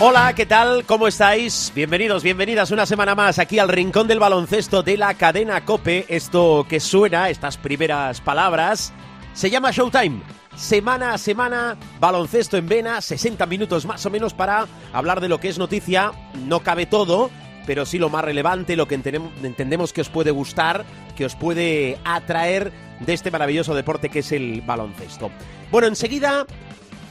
Hola, ¿qué tal? ¿Cómo estáis? Bienvenidos, bienvenidas una semana más aquí al Rincón del Baloncesto de la cadena Cope. Esto que suena, estas primeras palabras, se llama Showtime. Semana a semana, baloncesto en vena, 60 minutos más o menos para hablar de lo que es noticia. No cabe todo, pero sí lo más relevante, lo que entendemos que os puede gustar, que os puede atraer de este maravilloso deporte que es el baloncesto. Bueno, enseguida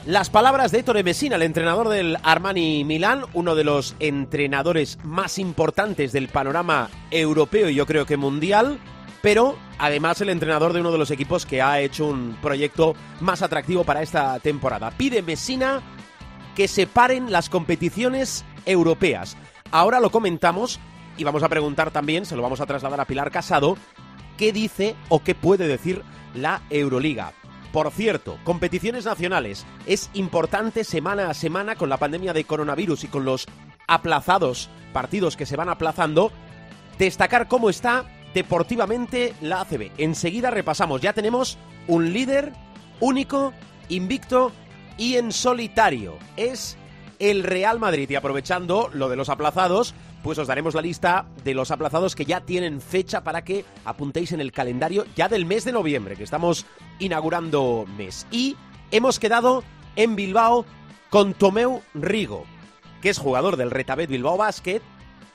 las palabras de Ettore Messina, el entrenador del Armani Milán, uno de los entrenadores más importantes del panorama europeo y yo creo que mundial, pero además el entrenador de uno de los equipos que ha hecho un proyecto más atractivo para esta temporada. Pide Messina que se paren las competiciones europeas. Ahora lo comentamos y vamos a preguntar también, se lo vamos a trasladar a Pilar Casado, qué dice o qué puede decir la Euroliga. Por cierto, competiciones nacionales. Es importante semana a semana con la pandemia de coronavirus y con los aplazados partidos que se van aplazando, destacar cómo está deportivamente la ACB. Enseguida repasamos, ya tenemos un líder único, invicto y en solitario. Es el Real Madrid y aprovechando lo de los aplazados, pues os daremos la lista de los aplazados que ya tienen fecha para que apuntéis en el calendario ya del mes de noviembre, que estamos inaugurando mes. Y hemos quedado en Bilbao con Tomeu Rigo, que es jugador del Retabet Bilbao Basket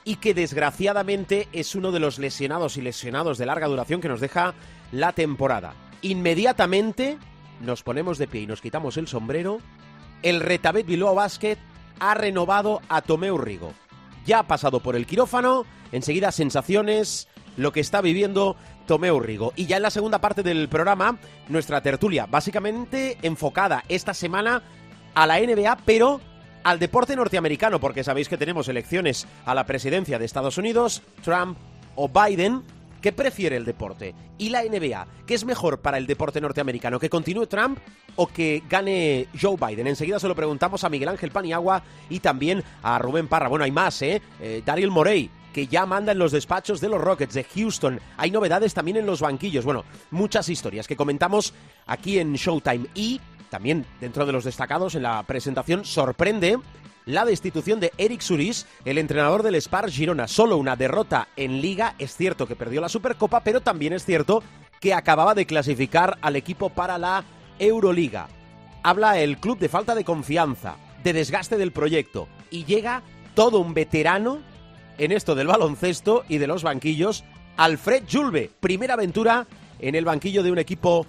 y que desgraciadamente es uno de los lesionados y lesionados de larga duración que nos deja la temporada. Inmediatamente nos ponemos de pie y nos quitamos el sombrero. El Retabet Bilbao Basket ha renovado a Tomeu Rigo ya ha pasado por el quirófano, enseguida sensaciones, lo que está viviendo Tomeo Rigo. Y ya en la segunda parte del programa, nuestra tertulia, básicamente enfocada esta semana a la NBA, pero al deporte norteamericano, porque sabéis que tenemos elecciones a la presidencia de Estados Unidos, Trump o Biden. ¿Qué prefiere el deporte? ¿Y la NBA? ¿Qué es mejor para el deporte norteamericano? ¿Que continúe Trump o que gane Joe Biden? Enseguida se lo preguntamos a Miguel Ángel Paniagua y también a Rubén Parra. Bueno, hay más, ¿eh? eh Morey, que ya manda en los despachos de los Rockets de Houston. Hay novedades también en los banquillos. Bueno, muchas historias que comentamos aquí en Showtime. Y también dentro de los destacados en la presentación sorprende la destitución de Eric Suris, el entrenador del Spar Girona. Solo una derrota en liga. Es cierto que perdió la Supercopa, pero también es cierto que acababa de clasificar al equipo para la Euroliga. Habla el club de falta de confianza, de desgaste del proyecto y llega todo un veterano en esto del baloncesto y de los banquillos, Alfred Julve, primera aventura en el banquillo de un equipo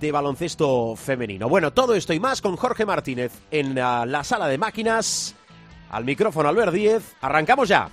de baloncesto femenino. Bueno, todo esto y más con Jorge Martínez en la, la sala de máquinas. Al micrófono Albert Díez. Arrancamos ya.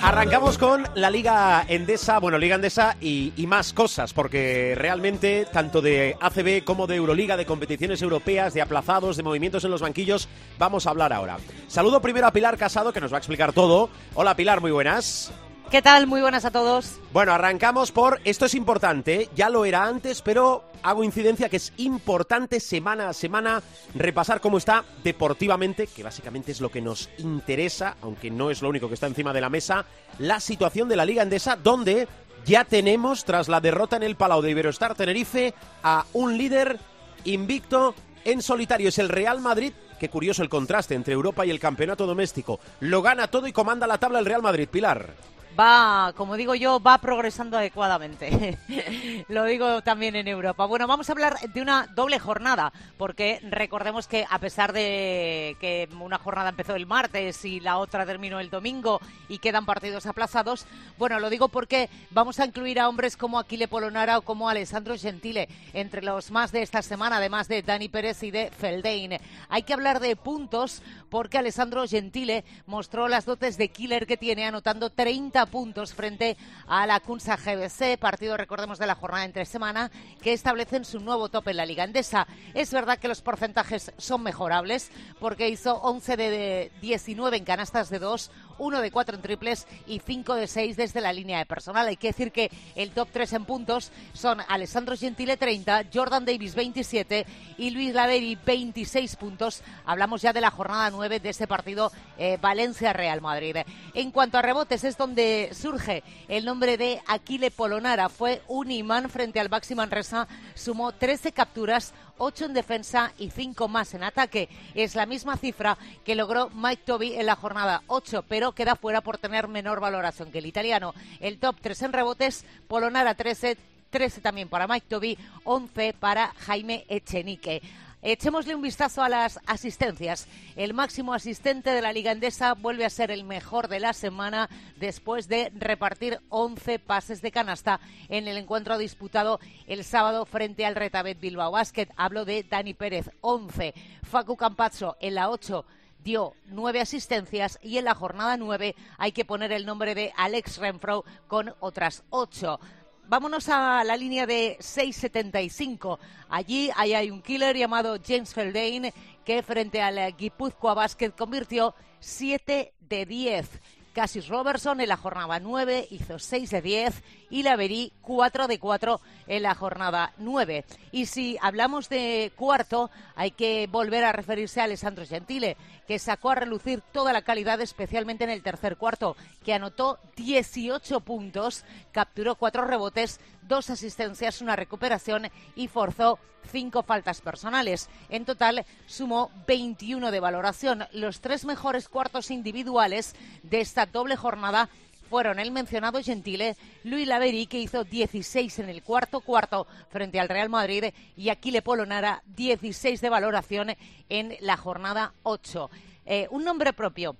Arrancamos con la Liga Endesa, bueno, Liga Endesa y, más cosas, porque realmente tanto de ACB como de Euroliga, de competiciones europeas, de aplazados, de movimientos en los banquillos, vamos a hablar ahora. Saludo primero a Pilar Casado, que nos va a explicar todo. Hola Pilar, muy buenas. ¿Qué tal? Muy buenas a todos. Bueno, arrancamos por, esto es importante, ya lo era antes, pero hago incidencia que es importante semana a semana repasar cómo está deportivamente, que básicamente es lo que nos interesa, aunque no es lo único que está encima de la mesa, la situación de la Liga Endesa, donde ya tenemos, tras la derrota en el Palau de Iberostar Tenerife, a un líder invicto en solitario. Es el Real Madrid Qué curioso el contraste entre Europa y el campeonato doméstico. Lo gana todo y comanda la tabla el Real Madrid, Pilar. Va, como digo yo, va progresando adecuadamente. Lo digo también en Europa. Bueno, vamos a hablar de una doble jornada, porque recordemos que a pesar de que una jornada empezó el martes y la otra terminó el domingo y quedan partidos aplazados, bueno, lo digo porque vamos a incluir a hombres como Aquile Polonara o como Alessandro Gentile entre los más de esta semana, además de Dani Pérez y de Feldein. Hay que hablar de puntos porque Alessandro Gentile mostró las dotes de killer que tiene anotando 30 puntos frente a la Kunsa GBC, partido, recordemos, de la jornada entre semana, que establecen su nuevo tope en la Liga Endesa. Es verdad que los porcentajes son mejorables, porque hizo 11 de 19 en canastas de 2, 1 de 4 en triples y 5 de 6 desde la línea de personal. Hay que decir que el top 3 en puntos son Alessandro Gentile 30, Jordan Davis 27 y Luis Laveri 26 puntos. Hablamos ya de la jornada 9 de este partido eh, Valencia-Real Madrid. En cuanto a rebotes, es donde surge el nombre de Aquile Polonara. Fue un imán frente al Baxi Manresa, sumó 13 capturas, 8 en defensa y 5 más en ataque. Es la misma cifra que logró Mike Toby en la jornada 8, pero queda fuera por tener menor valoración que el italiano. El top 3 en rebotes, Polonara 13, 13 también para Mike Toby, 11 para Jaime Echenique. Echémosle un vistazo a las asistencias. El máximo asistente de la Liga Endesa vuelve a ser el mejor de la semana después de repartir 11 pases de canasta en el encuentro disputado el sábado frente al Retabet Bilbao Basket. Hablo de Dani Pérez, 11. Facu Campazzo en la 8 dio nueve asistencias y en la jornada nueve hay que poner el nombre de Alex Renfro con otras ocho. Vámonos a la línea de 6.75. Allí hay un killer llamado James Feldain que frente al Guipúzcoa Basket convirtió 7 de 10. Cassis Robertson en la jornada 9 hizo 6 de 10 y la Verí 4 de 4 en la jornada 9. Y si hablamos de cuarto, hay que volver a referirse a Alessandro Gentile, que sacó a relucir toda la calidad, especialmente en el tercer cuarto, que anotó 18 puntos, capturó cuatro rebotes, dos asistencias, una recuperación y forzó cinco faltas personales. En total sumó 21 de valoración. Los tres mejores cuartos individuales de esta doble jornada fueron el mencionado Gentile, Luis Laveri, que hizo 16 en el cuarto cuarto frente al Real Madrid, y Aquile Polonara, 16 de valoración en la jornada 8. Eh, un nombre propio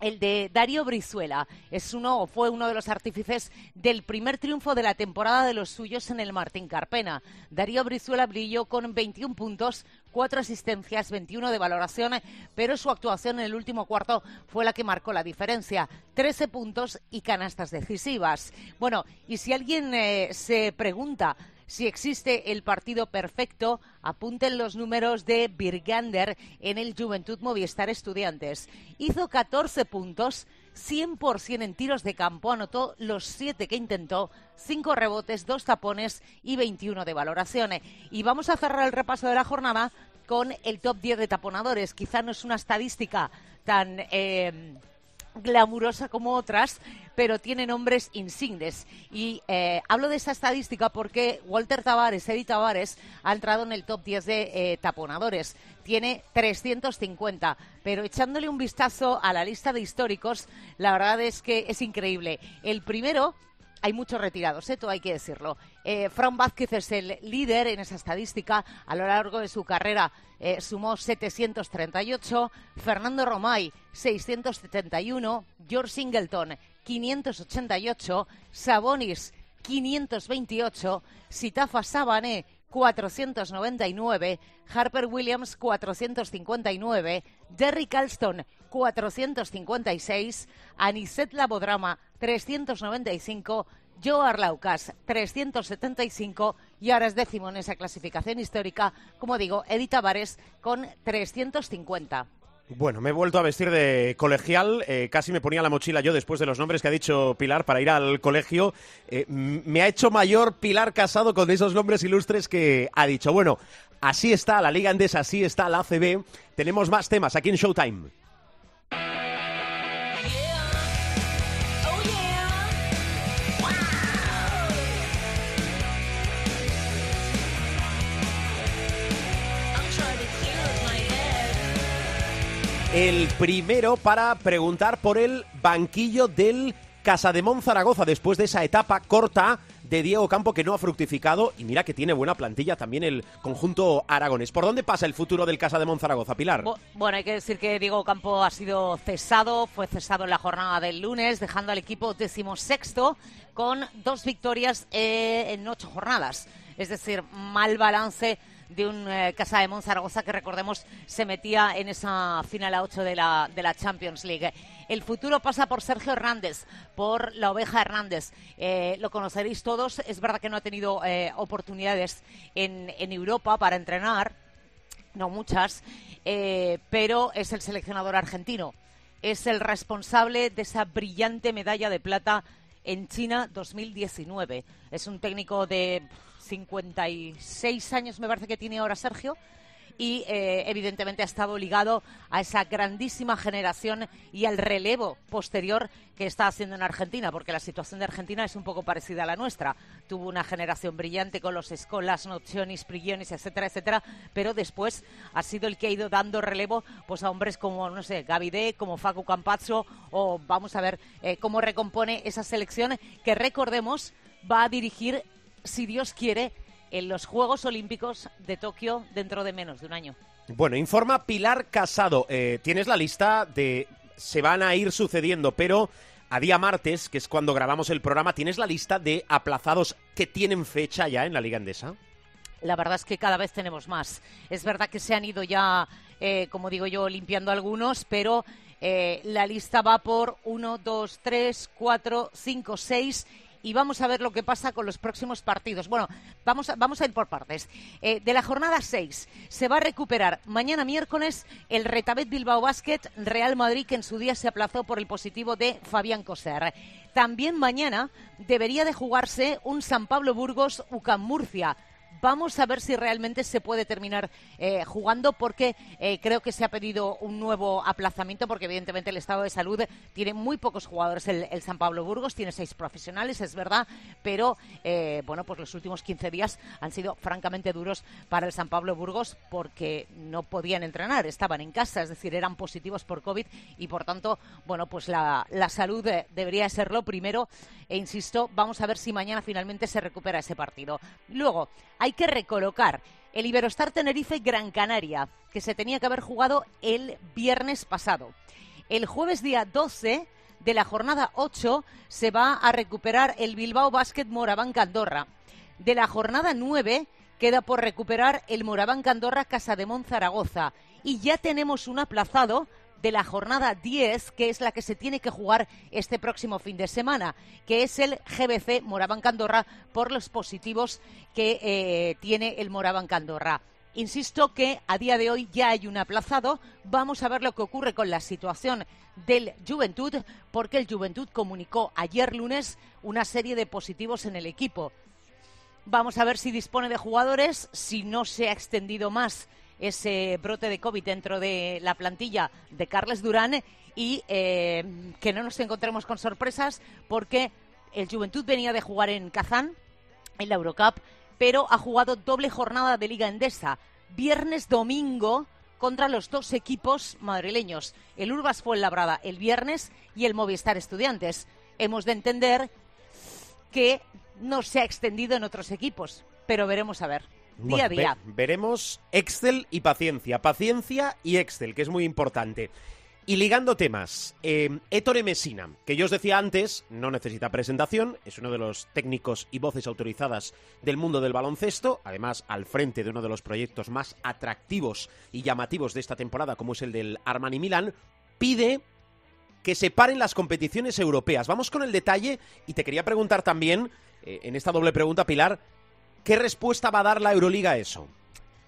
el de Darío Brizuela. Es uno o fue uno de los artífices del primer triunfo de la temporada de los suyos en el Martín Carpena. Darío Brizuela brilló con 21 puntos, cuatro asistencias, 21 de valoración, pero su actuación en el último cuarto fue la que marcó la diferencia. 13 puntos y canastas decisivas. Bueno, y si alguien eh, se pregunta si existe el partido perfecto, apunten los números de Birgander en el Juventud Movistar Estudiantes. Hizo 14 puntos, 100% en tiros de campo, anotó los 7 que intentó, 5 rebotes, 2 tapones y 21 de valoración. Y vamos a cerrar el repaso de la jornada con el top 10 de taponadores. Quizá no es una estadística tan... Eh, glamurosa como otras, pero tiene nombres insignes. Y eh, hablo de esa estadística porque Walter Tavares, Eddie Tavares, ha entrado en el top 10 de eh, taponadores. Tiene 350, pero echándole un vistazo a la lista de históricos, la verdad es que es increíble. El primero hay muchos retirados, ¿eh? todo hay que decirlo. Eh, Fran Vázquez es el líder en esa estadística. A lo largo de su carrera eh, sumó 738. Fernando Romay, 671. George Singleton, 588. Sabonis, 528. Sitafa Sabané, 499, Harper Williams 459, Derrick Alston 456, Aniset Labodrama 395, Joe Arlaucas 375 y ahora es décimo en esa clasificación histórica, como digo, Edith Tavares con 350. Bueno, me he vuelto a vestir de colegial, eh, casi me ponía la mochila yo después de los nombres que ha dicho Pilar para ir al colegio. Eh, me ha hecho mayor Pilar Casado con esos nombres ilustres que ha dicho. Bueno, así está la Liga Andesa, así está la ACB. Tenemos más temas aquí en Showtime. El primero para preguntar por el banquillo del Casa de Zaragoza después de esa etapa corta de Diego Campo que no ha fructificado y mira que tiene buena plantilla también el conjunto aragonés. ¿Por dónde pasa el futuro del Casa de Zaragoza, Pilar? Bueno, hay que decir que Diego Campo ha sido cesado, fue cesado en la jornada del lunes, dejando al equipo decimosexto con dos victorias eh, en ocho jornadas. Es decir, mal balance de un eh, Casa de Monzaragoza que recordemos se metía en esa final a 8 de la, de la Champions League. El futuro pasa por Sergio Hernández, por la oveja Hernández. Eh, lo conoceréis todos. Es verdad que no ha tenido eh, oportunidades en, en, Europa para entrenar, no muchas, pero es el seleccionador argentino. Es el responsable de esa brillante medalla de plata en China 2019. Es un técnico de 56 años me parece que tiene ahora Sergio y eh, evidentemente ha estado ligado a esa grandísima generación y al relevo posterior que está haciendo en Argentina, porque la situación de Argentina es un poco parecida a la nuestra. Tuvo una generación brillante con los Escolas, Nocionis, Prigionis, etcétera, etcétera, pero después ha sido el que ha ido dando relevo pues a hombres como, no sé, Gavide, como Facu Campazzo, o vamos a ver eh, cómo recompone esa selección que recordemos va a dirigir si Dios quiere, en los Juegos Olímpicos de Tokio dentro de menos de un año. Bueno, informa Pilar Casado. Eh, tienes la lista de... Se van a ir sucediendo, pero a día martes, que es cuando grabamos el programa, ¿tienes la lista de aplazados que tienen fecha ya en la Liga Endesa? La verdad es que cada vez tenemos más. Es verdad que se han ido ya, eh, como digo yo, limpiando algunos, pero eh, la lista va por 1, 2, 3, 4, 5, 6 y vamos a ver lo que pasa con los próximos partidos. Bueno, vamos a, vamos a ir por partes. Eh, de la jornada 6 se va a recuperar mañana miércoles el Retabet Bilbao Basket Real Madrid que en su día se aplazó por el positivo de Fabián Coser. También mañana debería de jugarse un San Pablo Burgos UCAM Murcia. Vamos a ver si realmente se puede terminar eh, jugando porque eh, creo que se ha pedido un nuevo aplazamiento porque evidentemente el estado de salud tiene muy pocos jugadores el, San Pablo Burgos, tiene seis profesionales, es verdad, pero eh, bueno, pues los últimos 15 días han sido francamente duros para el San Pablo Burgos porque no podían entrenar, estaban en casa, es decir, eran positivos por COVID y por tanto, bueno, pues la, la salud debería ser lo primero e insisto, vamos a ver si mañana finalmente se recupera ese partido. Luego, hay hay que recolocar el Iberostar Tenerife Gran Canaria, que se tenía que haber jugado el viernes pasado. El jueves día 12 de la jornada 8 se va a recuperar el Bilbao Basket Moraván Andorra. De la jornada 9 queda por recuperar el Moraván Andorra Casa de Zaragoza. Y ya tenemos un aplazado de la jornada 10, que es la que se tiene que jugar este próximo fin de semana, que es el GBC Moraván Candorra por los positivos que eh, tiene el Moraván Candorra. Insisto que a día de hoy ya hay un aplazado. Vamos a ver lo que ocurre con la situación del Juventud, porque el Juventud comunicó ayer lunes una serie de positivos en el equipo. Vamos a ver si dispone de jugadores, si no se ha extendido más ese brote de COVID dentro de la plantilla de Carles Durán y eh, que no nos encontremos con sorpresas porque el Juventud venía de jugar en Kazán, en la Eurocup, pero ha jugado doble jornada de Liga Endesa, viernes, domingo, contra los dos equipos madrileños, el Urbas fue Labrada el viernes y el Movistar Estudiantes. Hemos de entender que no se ha extendido en otros equipos, pero veremos a ver día a día. veremos Excel y paciencia. Paciencia y Excel, que es muy importante. Y ligando temas, eh, Ettore Messina, que yo os decía antes, no necesita presentación, es uno de los técnicos y voces autorizadas del mundo del baloncesto, además al frente de uno de los proyectos más atractivos y llamativos de esta temporada, como es el del Armani Milán, pide que se paren las competiciones europeas. Vamos con el detalle y te quería preguntar también, eh, en esta doble pregunta, Pilar, ¿Qué respuesta va a dar la Euroliga a eso?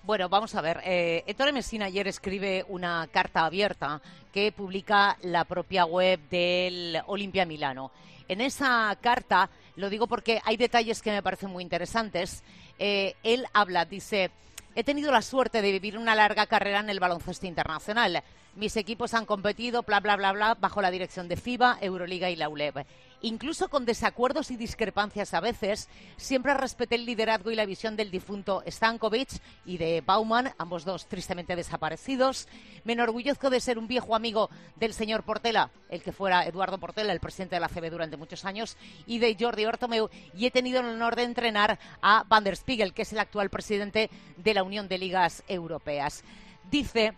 Bueno, vamos a ver. Eh, Ettore Messina ayer escribe una carta abierta que publica la propia web del Olimpia Milano. En esa carta, lo digo porque hay detalles que me parecen muy interesantes, eh, él habla, dice, he tenido la suerte de vivir una larga carrera en el baloncesto internacional. mis equipos han competido, bla, bla, bla, bla, bajo la dirección de FIBA, Euroliga y la ULEB. Incluso con desacuerdos y discrepancias a veces, siempre respeté el liderazgo y la visión del difunto Stankovic y de Bauman, ambos dos tristemente desaparecidos. Me enorgullezco de ser un viejo amigo del señor Portela, el que fuera Eduardo Portela, el presidente de la CB durante muchos años, y de Jordi Ortomeu, y he tenido el honor de entrenar a Van der Spiegel, que es el actual presidente de la Unión de Ligas Europeas. Dice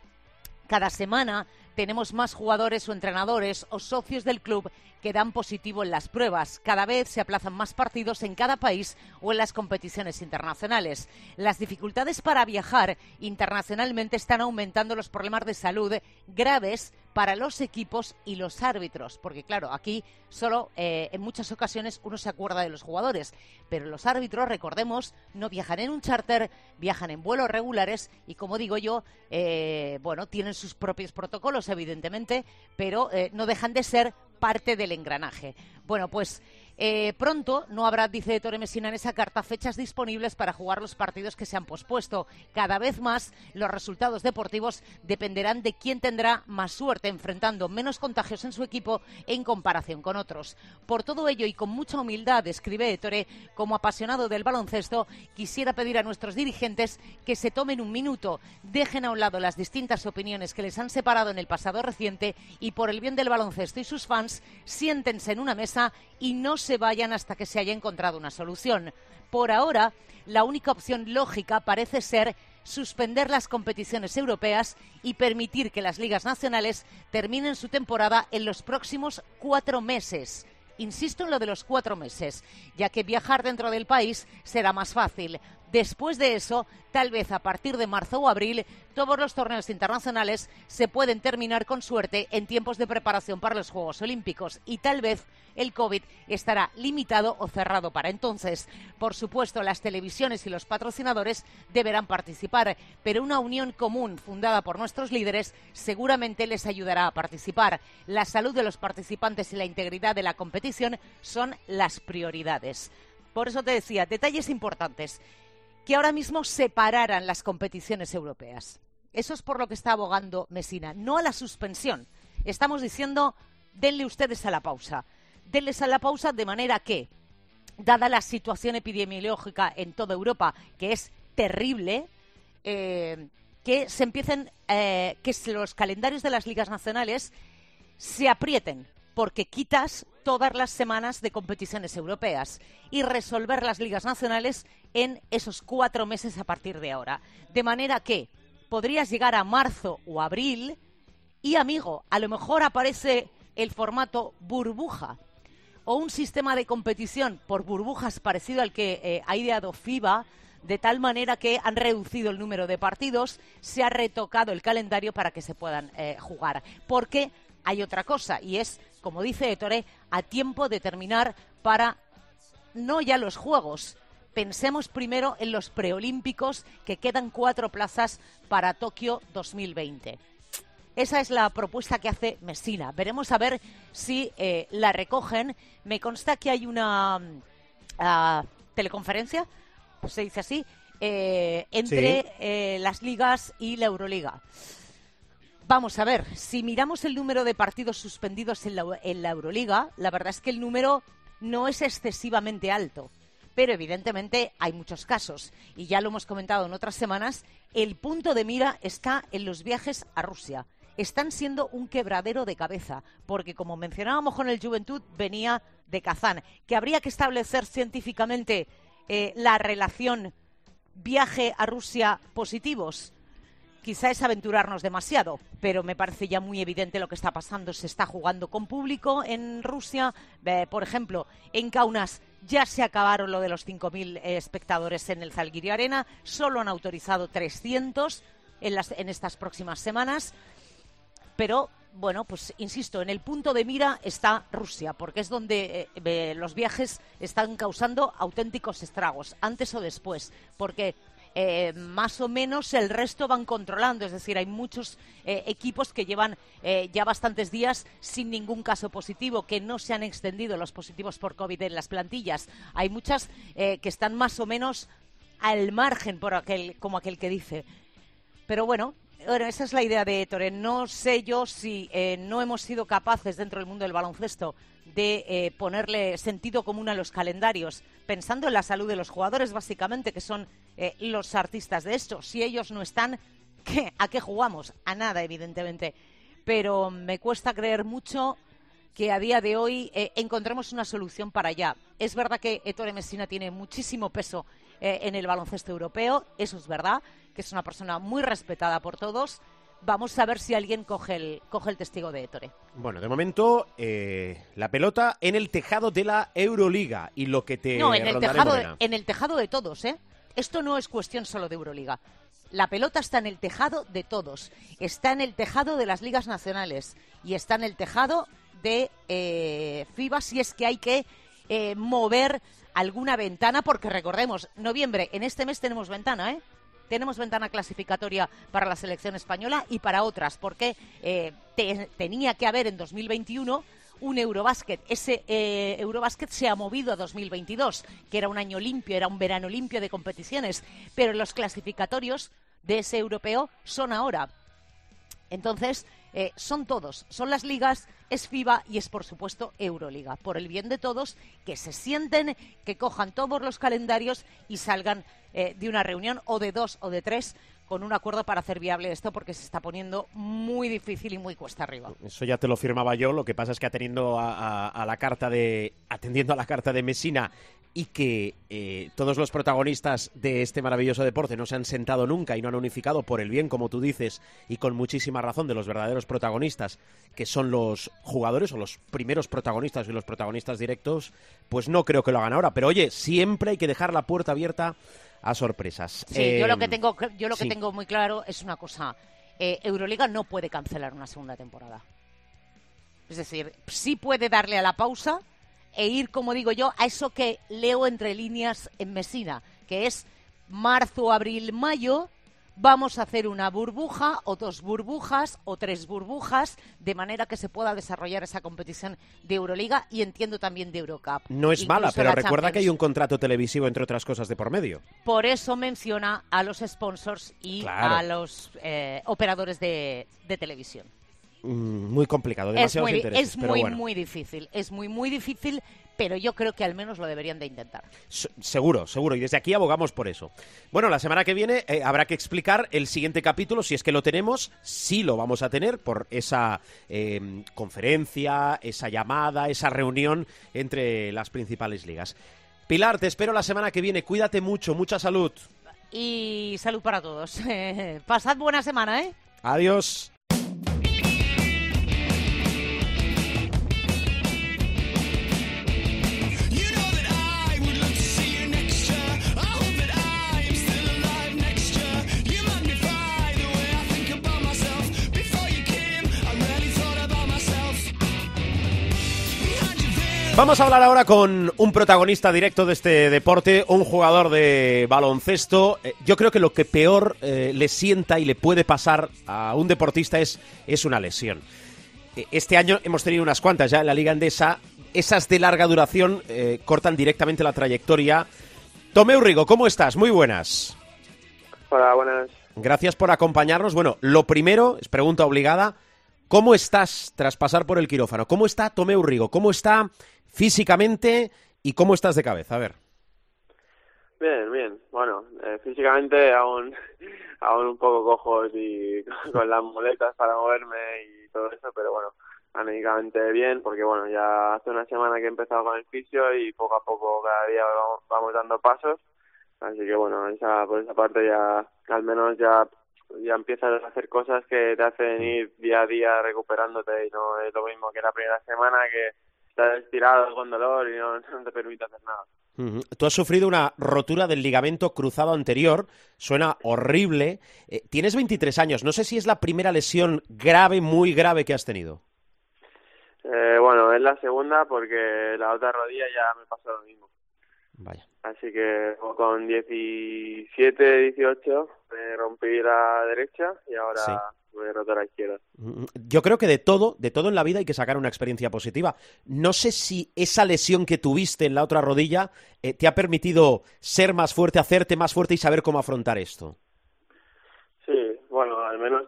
cada semana tenemos más jugadores o entrenadores o socios del club que dan positivo en las pruebas. Cada vez se aplazan más partidos en cada país o en las competiciones internacionales. Las dificultades para viajar internacionalmente están aumentando los problemas de salud graves para los equipos y los árbitros, porque claro, aquí solo eh, en muchas ocasiones uno se acuerda de los jugadores, pero los árbitros, recordemos, no viajan en un charter, viajan en vuelos regulares y como digo yo, eh, bueno, tienen sus propios protocolos evidentemente, pero eh, no dejan de ser parte del engranaje. Bueno, pues eh, pronto no habrá, dice Tore Messina en esa carta, fechas disponibles para jugar los partidos que se han pospuesto. Cada vez más los resultados deportivos dependerán de quién tendrá más suerte, enfrentando menos contagios en su equipo en comparación con otros. Por todo ello y con mucha humildad, escribe Ettore, como apasionado del baloncesto, quisiera pedir a nuestros dirigentes que se tomen un minuto, dejen a un lado las distintas opiniones que les han separado en el pasado reciente y por el bien del baloncesto y sus fans, siéntense en una mesa y no se vayan hasta que se haya encontrado una solución. Por ahora, la única opción lógica parece ser suspender las competiciones europeas y permitir que las ligas nacionales terminen su temporada en los próximos cuatro meses. Insisto en lo de los cuatro meses, ya que viajar dentro del país será más fácil. Después de eso, tal vez a partir de marzo o abril, todos los torneos internacionales se pueden terminar con suerte en tiempos de preparación para los Juegos Olímpicos y tal vez el COVID estará limitado o cerrado para entonces. Por supuesto, las televisiones y los patrocinadores deberán participar, pero una unión común fundada por nuestros líderes seguramente les ayudará a participar. La salud de los participantes y la integridad de la competición son las prioridades. Por eso te decía, detalles importantes que ahora mismo separaran las competiciones europeas. Eso es por lo que está abogando Mesina, no a la suspensión. Estamos diciendo, denle ustedes a la pausa. Denles a la pausa de manera que, dada la situación epidemiológica en toda Europa, que es terrible, eh, que se empiecen, eh, que los calendarios de las ligas nacionales se aprieten, porque quitas todas las semanas de competiciones europeas y resolver las ligas nacionales en esos cuatro meses a partir de ahora. De manera que podrías llegar a marzo o abril y, amigo, a lo mejor aparece el formato burbuja o un sistema de competición por burbujas parecido al que eh, ha ideado FIBA, de tal manera que han reducido el número de partidos, se ha retocado el calendario para que se puedan eh, jugar. Porque hay otra cosa, y es, como dice Ettore, a tiempo de terminar para no ya los Juegos, pensemos primero en los preolímpicos, que quedan cuatro plazas para Tokio 2020. Esa es la propuesta que hace Messina. Veremos a ver si eh, la recogen. Me consta que hay una uh, teleconferencia, se dice así, eh, entre Sí. eh, las ligas y la Euroliga. Vamos a ver, si miramos el número de partidos suspendidos en la, en la Euroliga, la verdad es que el número no es excesivamente alto. Pero evidentemente hay muchos casos. Y ya lo hemos comentado en otras semanas, el punto de mira está en los viajes a Rusia. Están siendo un quebradero de cabeza, porque como mencionábamos con el Juventud, venía de Kazán, que habría que establecer científicamente eh, la relación viaje a Rusia positivos quizá es aventurarnos demasiado, pero me parece ya muy evidente lo que está pasando. Se está jugando con público en Rusia. Eh, por ejemplo, en Kaunas ya se acabaron lo de los 5.000 eh, espectadores en el Zalgiris Arena. Solo han autorizado 300 en, estas próximas semanas. Pero, bueno, pues insisto, en el punto de mira está Rusia, porque es donde eh, los viajes están causando auténticos estragos, antes o después. Porque eh, más o menos el resto van controlando. Es decir, hay muchos eh, equipos que llevan eh, ya bastantes días sin ningún caso positivo, que no se han extendido los positivos por COVID en las plantillas. Hay muchas que están más o menos al margen, por aquel, como aquel que dice. Pero bueno, bueno, esa es la idea de Ettore. No sé yo si no hemos sido capaces dentro del mundo del baloncesto de ponerle sentido común a los calendarios, pensando en la salud de los jugadores, básicamente, que son eh, los artistas de esto. Si ellos no están, ¿qué? ¿a qué jugamos? A nada, evidentemente. Pero me cuesta creer mucho que a día de hoy eh, encontremos una solución para allá. Es verdad que Ettore Messina tiene muchísimo peso en el baloncesto europeo, eso es verdad, que es una persona muy respetada por todos, vamos a ver si alguien coge el, coge el testigo de Ettore. Bueno, de momento, eh, la pelota en el tejado de la Euroliga y lo que te No, en el, tejado de, en el tejado de todos, ¿eh? Esto no es cuestión solo de Euroliga. La pelota está en el tejado de todos. Está en el tejado de las ligas nacionales y está en el tejado de eh, FIBA si es que hay que eh, mover alguna ventana, porque recordemos, noviembre, en este mes tenemos ventana, ¿eh? tenemos ventana clasificatoria para la selección española y para otras, porque eh, tenía que haber en 2021 un Eurobásquet. Ese eh, Eurobásquet se ha movido a 2022, que era un año limpio, era un verano limpio de competiciones, pero los clasificatorios de ese europeo son ahora. Entonces, eh, son todos, son las ligas, es FIBA y es, por supuesto, Euroliga. Por el bien de todos, que se sienten, que cojan todos los calendarios y salgan eh, de una reunión o de dos o de tres con un acuerdo para hacer viable esto porque se está poniendo muy difícil y muy cuesta arriba. Eso ya te lo firmaba yo, lo que pasa es que atendiendo a, la carta de atendiendo a la carta de Messina y que eh, todos los protagonistas de este maravilloso deporte no se han sentado nunca y no han unificado por el bien, como tú dices, y con muchísima razón de los verdaderos protagonistas, que son los jugadores o los primeros protagonistas y los protagonistas directos, pues no creo que lo hagan ahora. Pero oye, siempre hay que dejar la puerta abierta a sorpresas. Sí, yo lo que em, tengo, yo lo que tengo muy claro es una cosa. Eh, Euroliga no puede cancelar una segunda temporada. Es decir, sí puede darle a la pausa e ir, como digo yo, a eso que leo entre líneas en Mesina, que es marzo, abril, mayo, vamos a hacer una burbuja o dos burbujas o tres burbujas de manera que se pueda desarrollar esa competición de Euroliga y entiendo también de Eurocup. No es mala, pero recuerda que hay un contrato televisivo entre otras cosas de por medio. Por eso menciona a los sponsors y a los eh, operadores de, televisión. Mm, muy complicado, demasiados es muy, intereses. Es muy, muy difícil, es muy, muy difícil pero yo creo que al menos lo deberían de intentar. seguro, seguro, y desde aquí abogamos por eso. Bueno, la semana que viene eh, habrá que explicar el siguiente capítulo, si es que lo tenemos, sí lo vamos a tener por esa em, conferencia, esa llamada, esa reunión entre las principales ligas. Pilar, te espero la semana que viene, cuídate mucho, mucha salud. Y salud para todos. Pasad buena semana, ¿eh? Adiós. Vamos a hablar ahora con un protagonista directo de este deporte, un jugador de baloncesto. Eh, yo creo que lo que peor eh, le sienta y le puede pasar a un deportista es, es una lesión. Eh, este año hemos tenido unas cuantas ya en la Liga Endesa. Esas de larga duración cortan directamente la trayectoria. Tomeu Rigo, ¿cómo estás? Muy buenas. Hola, buenas. Gracias por acompañarnos. Bueno, lo primero, es pregunta obligada, ¿cómo estás tras pasar por el quirófano? ¿Cómo está Tomeu Rigo? ¿Cómo está físicamente y cómo estás de cabeza. A ver. Bien, bien. Bueno, eh, físicamente aún, aún un poco cojo y con las muletas para moverme y todo eso, pero bueno, anímicamente bien, porque bueno, ya hace una semana que he empezado con el fisio y poco a poco cada día vamos, vamos dando pasos, así que bueno, esa, por esa parte ya al menos ya ya empiezas a hacer cosas que te hacen ir día a día recuperándote y no es lo mismo que la primera semana que estás estirado con dolor y no, te permite hacer nada. Tú has sufrido una rotura del ligamento cruzado anterior, suena horrible. Eh, tienes 23 años, no sé si es la primera lesión grave, muy grave que has tenido. Eh, bueno, es la segunda porque la otra rodilla ya me pasó lo mismo. Vaya. Así que con 17, 18 me rompí la derecha y ahora a rotar a la izquierda. Mm, yo creo que de todo, de todo en la vida hay que sacar una experiencia positiva. No sé si esa lesión que tuviste en la otra rodilla eh, te ha permitido ser más fuerte, hacerte más fuerte y saber cómo afrontar esto. Sí, bueno, al menos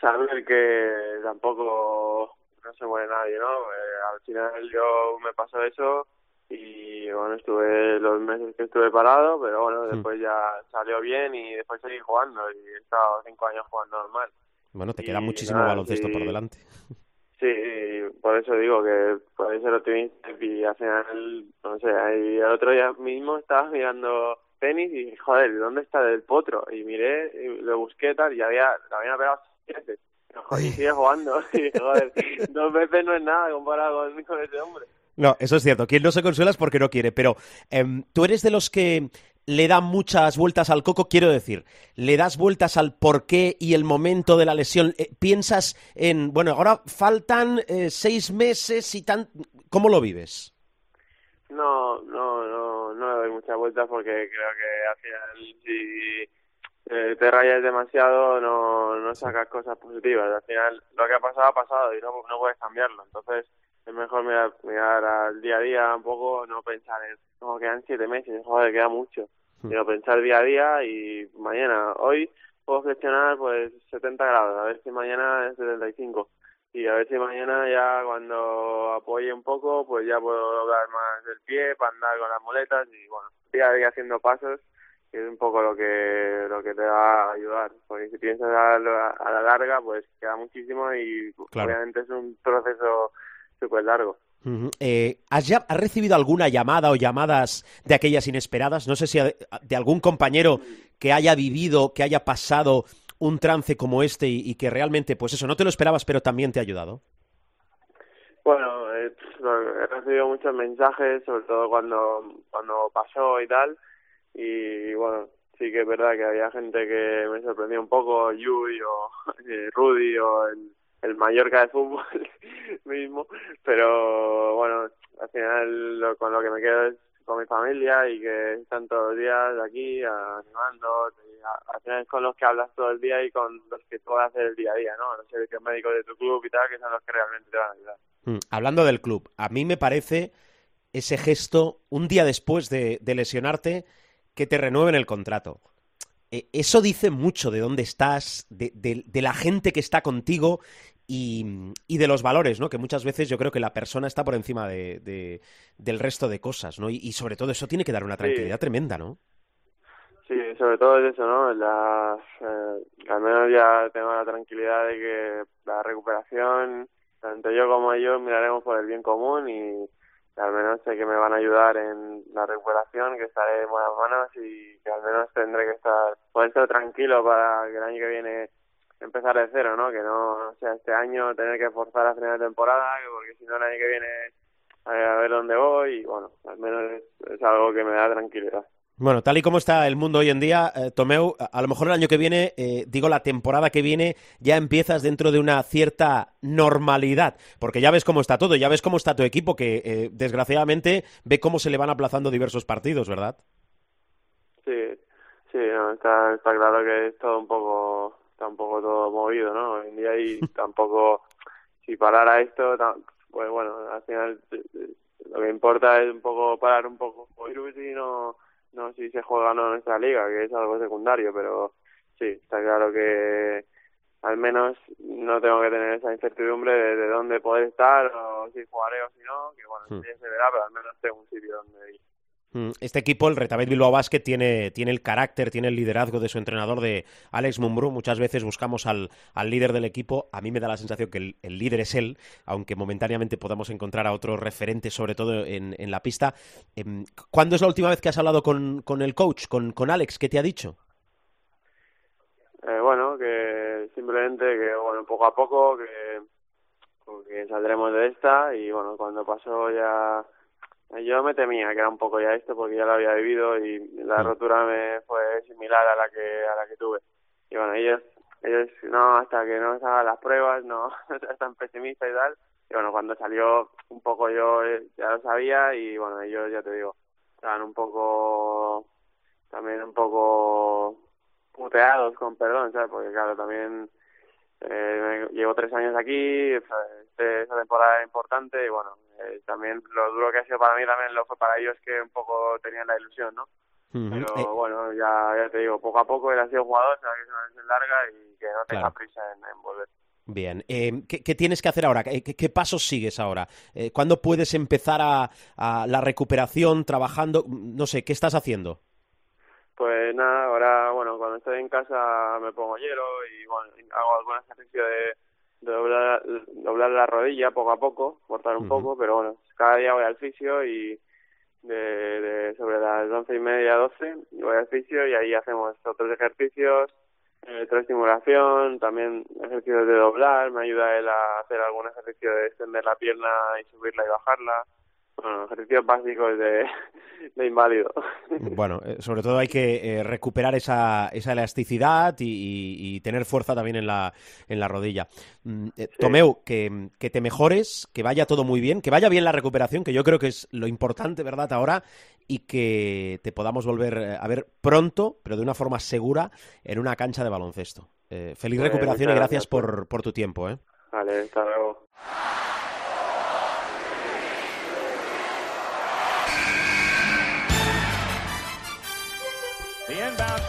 saber que tampoco no se muere nadie, ¿no? Eh, al final yo me pasó eso y bueno, estuve los meses que estuve parado, pero bueno, Hmm. después ya salió bien y después seguí jugando y he estado cinco años jugando normal. Bueno, te queda Y muchísimo nada, baloncesto por y- delante. Sí, y por eso digo que puede ser optimista y al final, no sé, ahí el otro día mismo estaba mirando tenis y joder, ¿dónde está el potro? Y miré, y lo busqué tal y había, le habían pegado siete. Y sigue jugando. Y joder, dos veces no es nada comparado con, con ese hombre. No, eso es cierto. Quien no se consuela es porque no quiere. Pero em, tú eres de los que le dan muchas vueltas al coco, quiero decir, le das vueltas al porqué y el momento de la lesión. Eh, piensas en, bueno, ahora faltan eh, seis meses y tan. ¿Cómo lo vives? No, no, no, no le doy muchas vueltas porque creo que al final si eh, te rayas demasiado no, no sacas cosas positivas. Al final lo que ha pasado ha pasado y no, no puedes cambiarlo. Entonces es mejor mirar, mirar al día a día un poco, no pensar en, no, quedan siete meses, joder, queda mucho. Sino pensar día a día y mañana, hoy puedo flexionar pues 70 grados, a ver si mañana es 75 y a ver si mañana ya cuando apoye un poco pues ya puedo doblar más el pie para andar con las muletas y bueno día a día haciendo pasos que es un poco lo que lo que te va a ayudar porque si piensas a la, a la larga pues queda muchísimo y Claro. obviamente es un proceso súper largo. Eh, ¿has, ya, has recibido alguna llamada o llamadas de aquellas inesperadas? No sé si de, de algún compañero que haya vivido, que haya pasado un trance como este y, y que realmente, pues eso, no te lo esperabas, pero también te ha ayudado. Bueno, eh, he recibido muchos mensajes, sobre todo cuando, cuando pasó y tal, y bueno, sí que es verdad que había gente que me sorprendió un poco, Yui o eh, Rudy o el, el Mallorca de fútbol mismo, pero bueno, al final lo, con lo que me quedo es con mi familia y que están todos los días aquí animando, al final es con los que hablas todo el día y con los que tú hacer el día a día, ¿no? Los servicios médicos de tu club y tal, que son los que realmente te van a ayudar. Mm, Hablando del club, a mí me parece ese gesto, un día después de, lesionarte, que te renueven el contrato. Eh, eso dice mucho de dónde estás, de- de la gente que está contigo y, y de los valores, ¿no? Que muchas veces yo creo que la persona está por encima de, de- del resto de cosas, ¿no? Y, y sobre todo eso tiene que dar una tranquilidad tremenda, ¿no? Sí, sobre todo es eso, ¿no? La, eh, al menos ya tengo la tranquilidad de que la recuperación, tanto yo como ellos, miraremos por el bien común y al menos sé que me van a ayudar en la recuperación, que estaré en buenas manos y que al menos tendré que estar, poder estar tranquilo para que el año que viene empezar de cero, ¿no? Que no, no sea este año tener que forzar a final de temporada, que porque si no el año que viene a ver dónde voy y bueno, al menos es, es algo que me da tranquilidad. Bueno, tal y como está el mundo hoy en día, eh, Tomeu, a, a lo mejor el año que viene, eh, digo la temporada que viene, ya empiezas dentro de una cierta normalidad, porque ya ves cómo está todo, ya ves cómo está tu equipo, que eh, desgraciadamente ve cómo se le van aplazando diversos partidos, ¿verdad? Sí, sí, no, está, está claro que es todo un poco, está un poco todo movido, ¿no? Hoy en día y tampoco, si parara esto, pues bueno, al final eh, eh, lo que importa es un poco parar un poco virus y no, no si se juega o no en nuestra liga, que es algo secundario, pero sí, está claro que al menos no tengo que tener esa incertidumbre de, de dónde poder estar o si jugaré o si no, que bueno, Hmm. ya se verá, pero al menos tengo un sitio donde ir. Mm, Este equipo, el Retabet Bilbao Basket, tiene, tiene el carácter, tiene el liderazgo de su entrenador, de Alex Mumbrú. Muchas veces buscamos al, al líder del equipo. A mí me da la sensación que el, el líder es él, aunque momentáneamente podamos encontrar a otros referentes, sobre todo en, en la pista. Em, ¿Cuándo es la última vez que has hablado con, con el coach, con, con Alex? ¿Qué te ha dicho? Eh, bueno, que simplemente que bueno poco a poco que, que saldremos de esta y bueno cuando pasó ya yo me temía que era un poco ya esto porque ya lo había vivido y la rotura me fue similar a la que a la que tuve. Y bueno ellos ellos no hasta que no se hagan las pruebas no están pesimistas y tal. Y bueno cuando salió un poco yo eh, ya lo sabía y bueno ellos ya te digo estaban un poco también un poco puteados con perdón, ¿sabes? Porque claro, también eh, llevo tres años aquí, este, esa temporada importante y bueno, eh, también lo duro que ha sido para mí también lo fue para ellos que un poco tenían la ilusión, ¿no? Pero Eh, bueno, ya, ya te digo, poco a poco él ha sido jugador, sabe que es una lesión larga y que no tenga Claro. prisa en, en volver. Bien, eh, ¿qué, qué tienes que hacer ahora? ¿Qué, qué- pasos sigues ahora? Eh, ¿Cuándo puedes empezar a, a la recuperación trabajando? No sé, ¿qué estás haciendo? Pues nada, ahora, bueno, cuando estoy en casa me pongo hielo y bueno, hago algún ejercicio de doblar, doblar la rodilla poco a poco, cortar un poco, pero bueno, cada día voy al fisio y de, de sobre las once y media, doce, voy al fisio y ahí hacemos otros ejercicios, electroestimulación, también ejercicios de doblar, me ayuda él a hacer algún ejercicio de extender la pierna y subirla y bajarla, bueno, ejercicios básicos de, de inválido. Bueno, eh, sobre todo hay que eh, recuperar esa, esa elasticidad y, y- y tener fuerza también en la, en la rodilla. Mm, eh, Tomeu, que, que te mejores, que vaya todo muy bien, que vaya bien la recuperación, que yo creo que es lo importante, ¿verdad? Ahora, y que te podamos volver a ver pronto, pero de una forma segura, en una cancha de baloncesto. Eh, feliz recuperación y gracias gracias, por, por tu tiempo, ¿eh? Vale, hasta luego.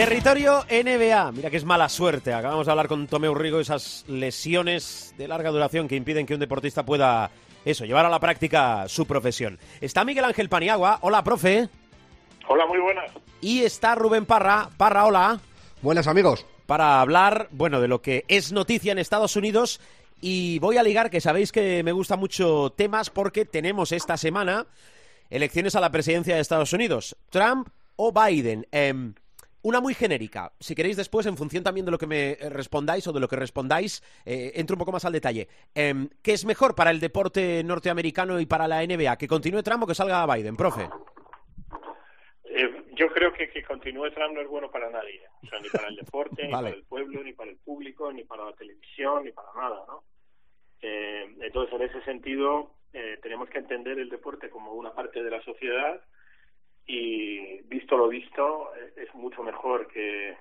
Territorio NBA. Mira que es mala suerte. Acabamos de hablar con Tomeu Rigo, esas lesiones de larga duración que impiden que un deportista pueda, eso, llevar a la práctica su profesión. Está Miguel Ángel Paniagua. Hola, profe. Hola, muy buenas. Y está Rubén Parra. Parra, hola. Buenas amigos. Para hablar, bueno, de lo que es noticia en Estados Unidos. Y voy a ligar, que sabéis que me gustan mucho temas, porque tenemos esta semana elecciones a la presidencia de Estados Unidos. Trump o Biden. Em, una muy genérica. Si queréis después, en función también de lo que me eh, respondáis o de lo que respondáis, eh, entro un poco más al detalle. Em, ¿Qué es mejor para el deporte norteamericano y para la NBA? ¿Que continúe Trump o que salga Biden, profe? Eh, yo creo que que continúe Trump no es bueno para nadie. O sea, ni para el deporte, ni para el pueblo, ni para el público, ni para la televisión, ni para nada, ¿no? Eh, entonces, en ese sentido, eh, tenemos que entender el deporte como una parte de la sociedad y, visto lo visto, eh, es mucho mejor que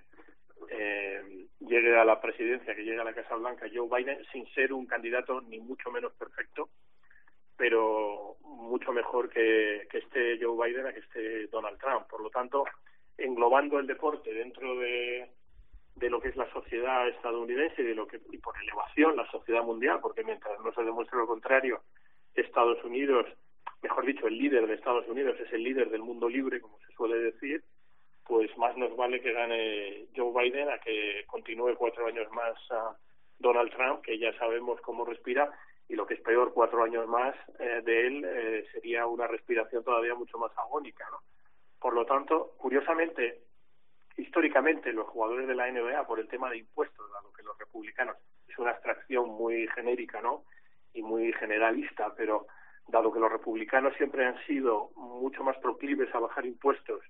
eh, llegue a la presidencia, que llegue a la Casa Blanca Joe Biden, sin ser un candidato ni mucho menos perfecto, pero mucho mejor que, que esté Joe Biden a que esté Donald Trump. Por lo tanto, englobando el deporte dentro de, de lo que es la sociedad estadounidense y de lo que y por elevación la sociedad mundial, porque mientras no se demuestre lo contrario, Estados Unidos, mejor dicho, el líder de Estados Unidos es el líder del mundo libre, como se suele decir, pues más nos vale que gane Joe Biden a que continúe cuatro años más a Donald Trump, que ya sabemos cómo respira, y lo que es peor, cuatro años más eh, de él eh, sería una respiración todavía mucho más agónica, ¿no? Por lo tanto, curiosamente, históricamente los jugadores de la NBA por el tema de impuestos, dado que los republicanos es una abstracción muy genérica, ¿no? Y muy generalista, pero dado que los republicanos siempre han sido mucho más proclives a bajar impuestos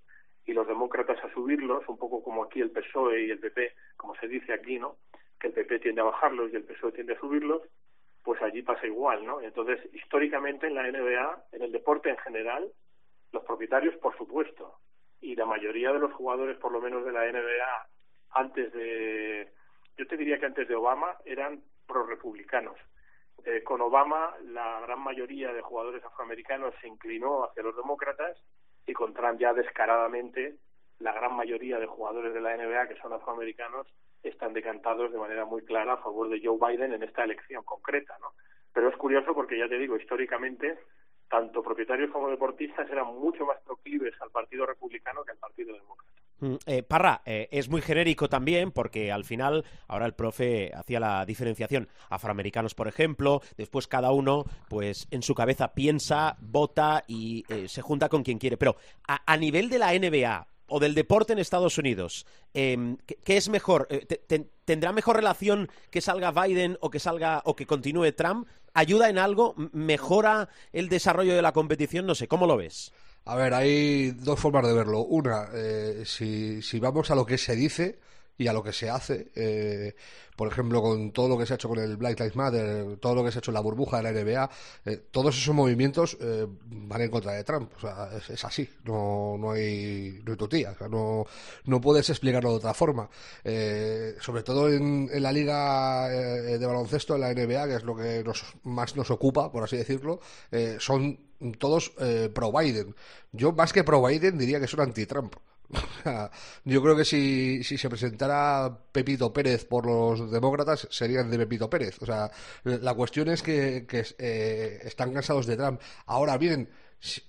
y los demócratas a subirlos, un poco como aquí el PSOE y el PP, como se dice aquí, ¿no? Que el PP tiende a bajarlos y el PSOE tiende a subirlos, pues allí pasa igual, ¿no? Entonces, históricamente en la NBA, en el deporte en general, los propietarios, por supuesto, y la mayoría de los jugadores, por lo menos de la NBA, antes de, yo te diría que antes de Obama, eran pro-republicanos. Eh, con Obama, la gran mayoría de jugadores afroamericanos se inclinó hacia los demócratas y con Trump ya descaradamente, la gran mayoría de jugadores de la NBA que son afroamericanos están decantados de manera muy clara a favor de Joe Biden en esta elección concreta, ¿no? Pero es curioso porque ya te digo, históricamente tanto propietarios como deportistas eran mucho más proclives al Partido Republicano que al Partido Demócrata. Mm, eh, Parra, eh, es muy genérico también porque al final, ahora el profe hacía la diferenciación. Afroamericanos, por ejemplo, después cada uno, pues en su cabeza piensa, vota y eh, se junta con quien quiere. Pero a, nivel de la NBA o del deporte en Estados Unidos, eh, ¿qué, es mejor? Eh, te- te- ¿Tendrá mejor relación que salga Biden o que salga o que continúe Trump? ¿Ayuda en algo? ¿Mejora el desarrollo de la competición? No sé, ¿cómo lo ves? A ver, hay dos formas de verlo. Una, eh, si, si vamos a lo que se dice, y a lo que se hace, eh, por ejemplo, con todo lo que se ha hecho con el Black Lives Matter, todo lo que se ha hecho en la burbuja de la NBA, eh, todos esos movimientos eh, van en contra de Trump. O sea, es, así, no, no hay no hay tutía, o sea, no, no puedes explicarlo de otra forma. Eh, sobre todo en, en la liga de baloncesto, en la NBA, que es lo que nos, más nos ocupa, por así decirlo, son todos eh, pro-Biden. Yo, más que pro-Biden, diría que son anti-Trump. Yo creo que si, si se presentara Pepito Pérez por los demócratas, serían de Pepito Pérez. O sea, la cuestión es que, que eh, están cansados de Trump. Ahora bien,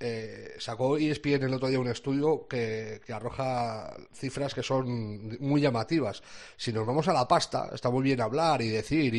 eh, sacó ESPN el otro día un estudio que, arroja cifras que son muy llamativas. Si nos vamos a la pasta, está muy bien hablar y decir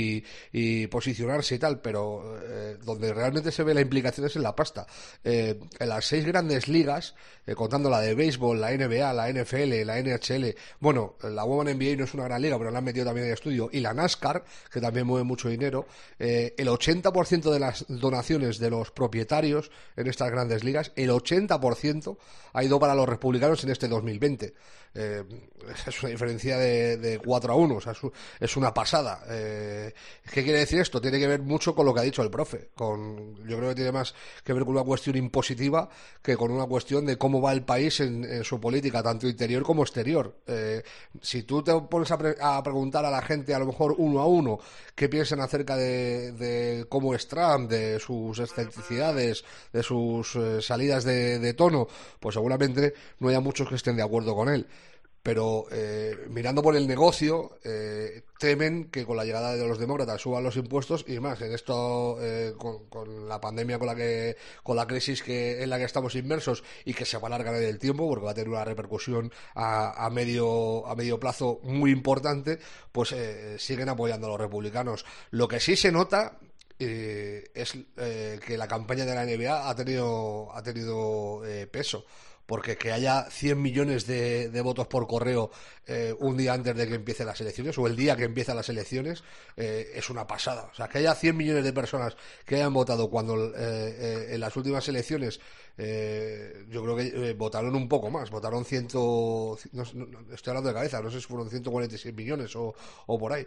y, posicionarse y tal, pero eh, donde realmente se ve la implicación es en la pasta. Eh, en las seis grandes ligas, eh, contando la de béisbol, la NBA, la NFL, la NHL, bueno, la Women NBA no es una gran liga, pero la han metido también en el estudio, y la NASCAR, que también mueve mucho dinero, el 80% de las donaciones de los propietarios en estas grandes grandes ligas, el 80% ha ido para los republicanos en este 2020. Eh, es una diferencia de, de 4 a 1, o sea, es, una pasada. Eh, ¿Qué quiere decir esto? Tiene que ver mucho con lo que ha dicho el profe. Con, yo creo que tiene más que ver con una cuestión impositiva que con una cuestión de cómo va el país en, su política, tanto interior como exterior. Eh, si tú te pones a, pre a, preguntar a la gente, a lo mejor uno a uno, qué piensan acerca de, cómo es Trump, de sus excentricidades, de sus eh, salidas de, de tono, pues seguramente no haya muchos que estén de acuerdo con él. Pero eh, mirando por el negocio eh, temen que con la llegada de los demócratas suban los impuestos y más en esto eh, con, con, la pandemia con la que con la crisis que en la que estamos inmersos y que se va a alargar en el tiempo porque va a tener una repercusión a, a medio a medio plazo muy importante pues eh, siguen apoyando a los republicanos. Lo que sí se nota eh, es eh, que la campaña de la NBA ha tenido ha tenido eh, peso porque que haya 100 millones de, de votos por correo eh, un día antes de que empiecen las elecciones o el día que empiezan las elecciones eh, es una pasada. O sea, que haya 100 millones de personas que hayan votado cuando eh, en las últimas elecciones yo creo que votaron un poco más, votaron 100, no, no, estoy hablando de cabeza, no sé si fueron 146 millones o, o por ahí.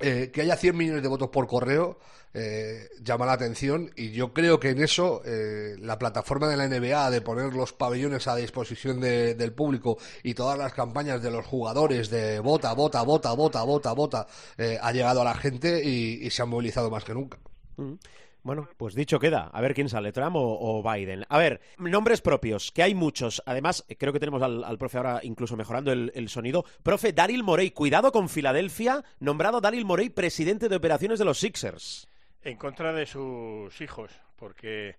Eh, que haya 100 millones de votos por correo eh, llama la atención y yo creo que en eso eh, la plataforma de la NBA de poner los pabellones a disposición de, del público y todas las campañas de los jugadores de vota, vota, vota, vota, vota, vota eh, ha llegado a la gente y, se han movilizado más que nunca. Mm. Bueno, pues dicho queda. A ver quién sale, Trump o, o, Biden. A ver, nombres propios, que hay muchos. Además, creo que tenemos al, al profe ahora incluso mejorando el, el, sonido. Profe, Daryl Morey, cuidado con Filadelfia, nombrado Daryl Morey presidente de operaciones de los Sixers. En contra de sus hijos, porque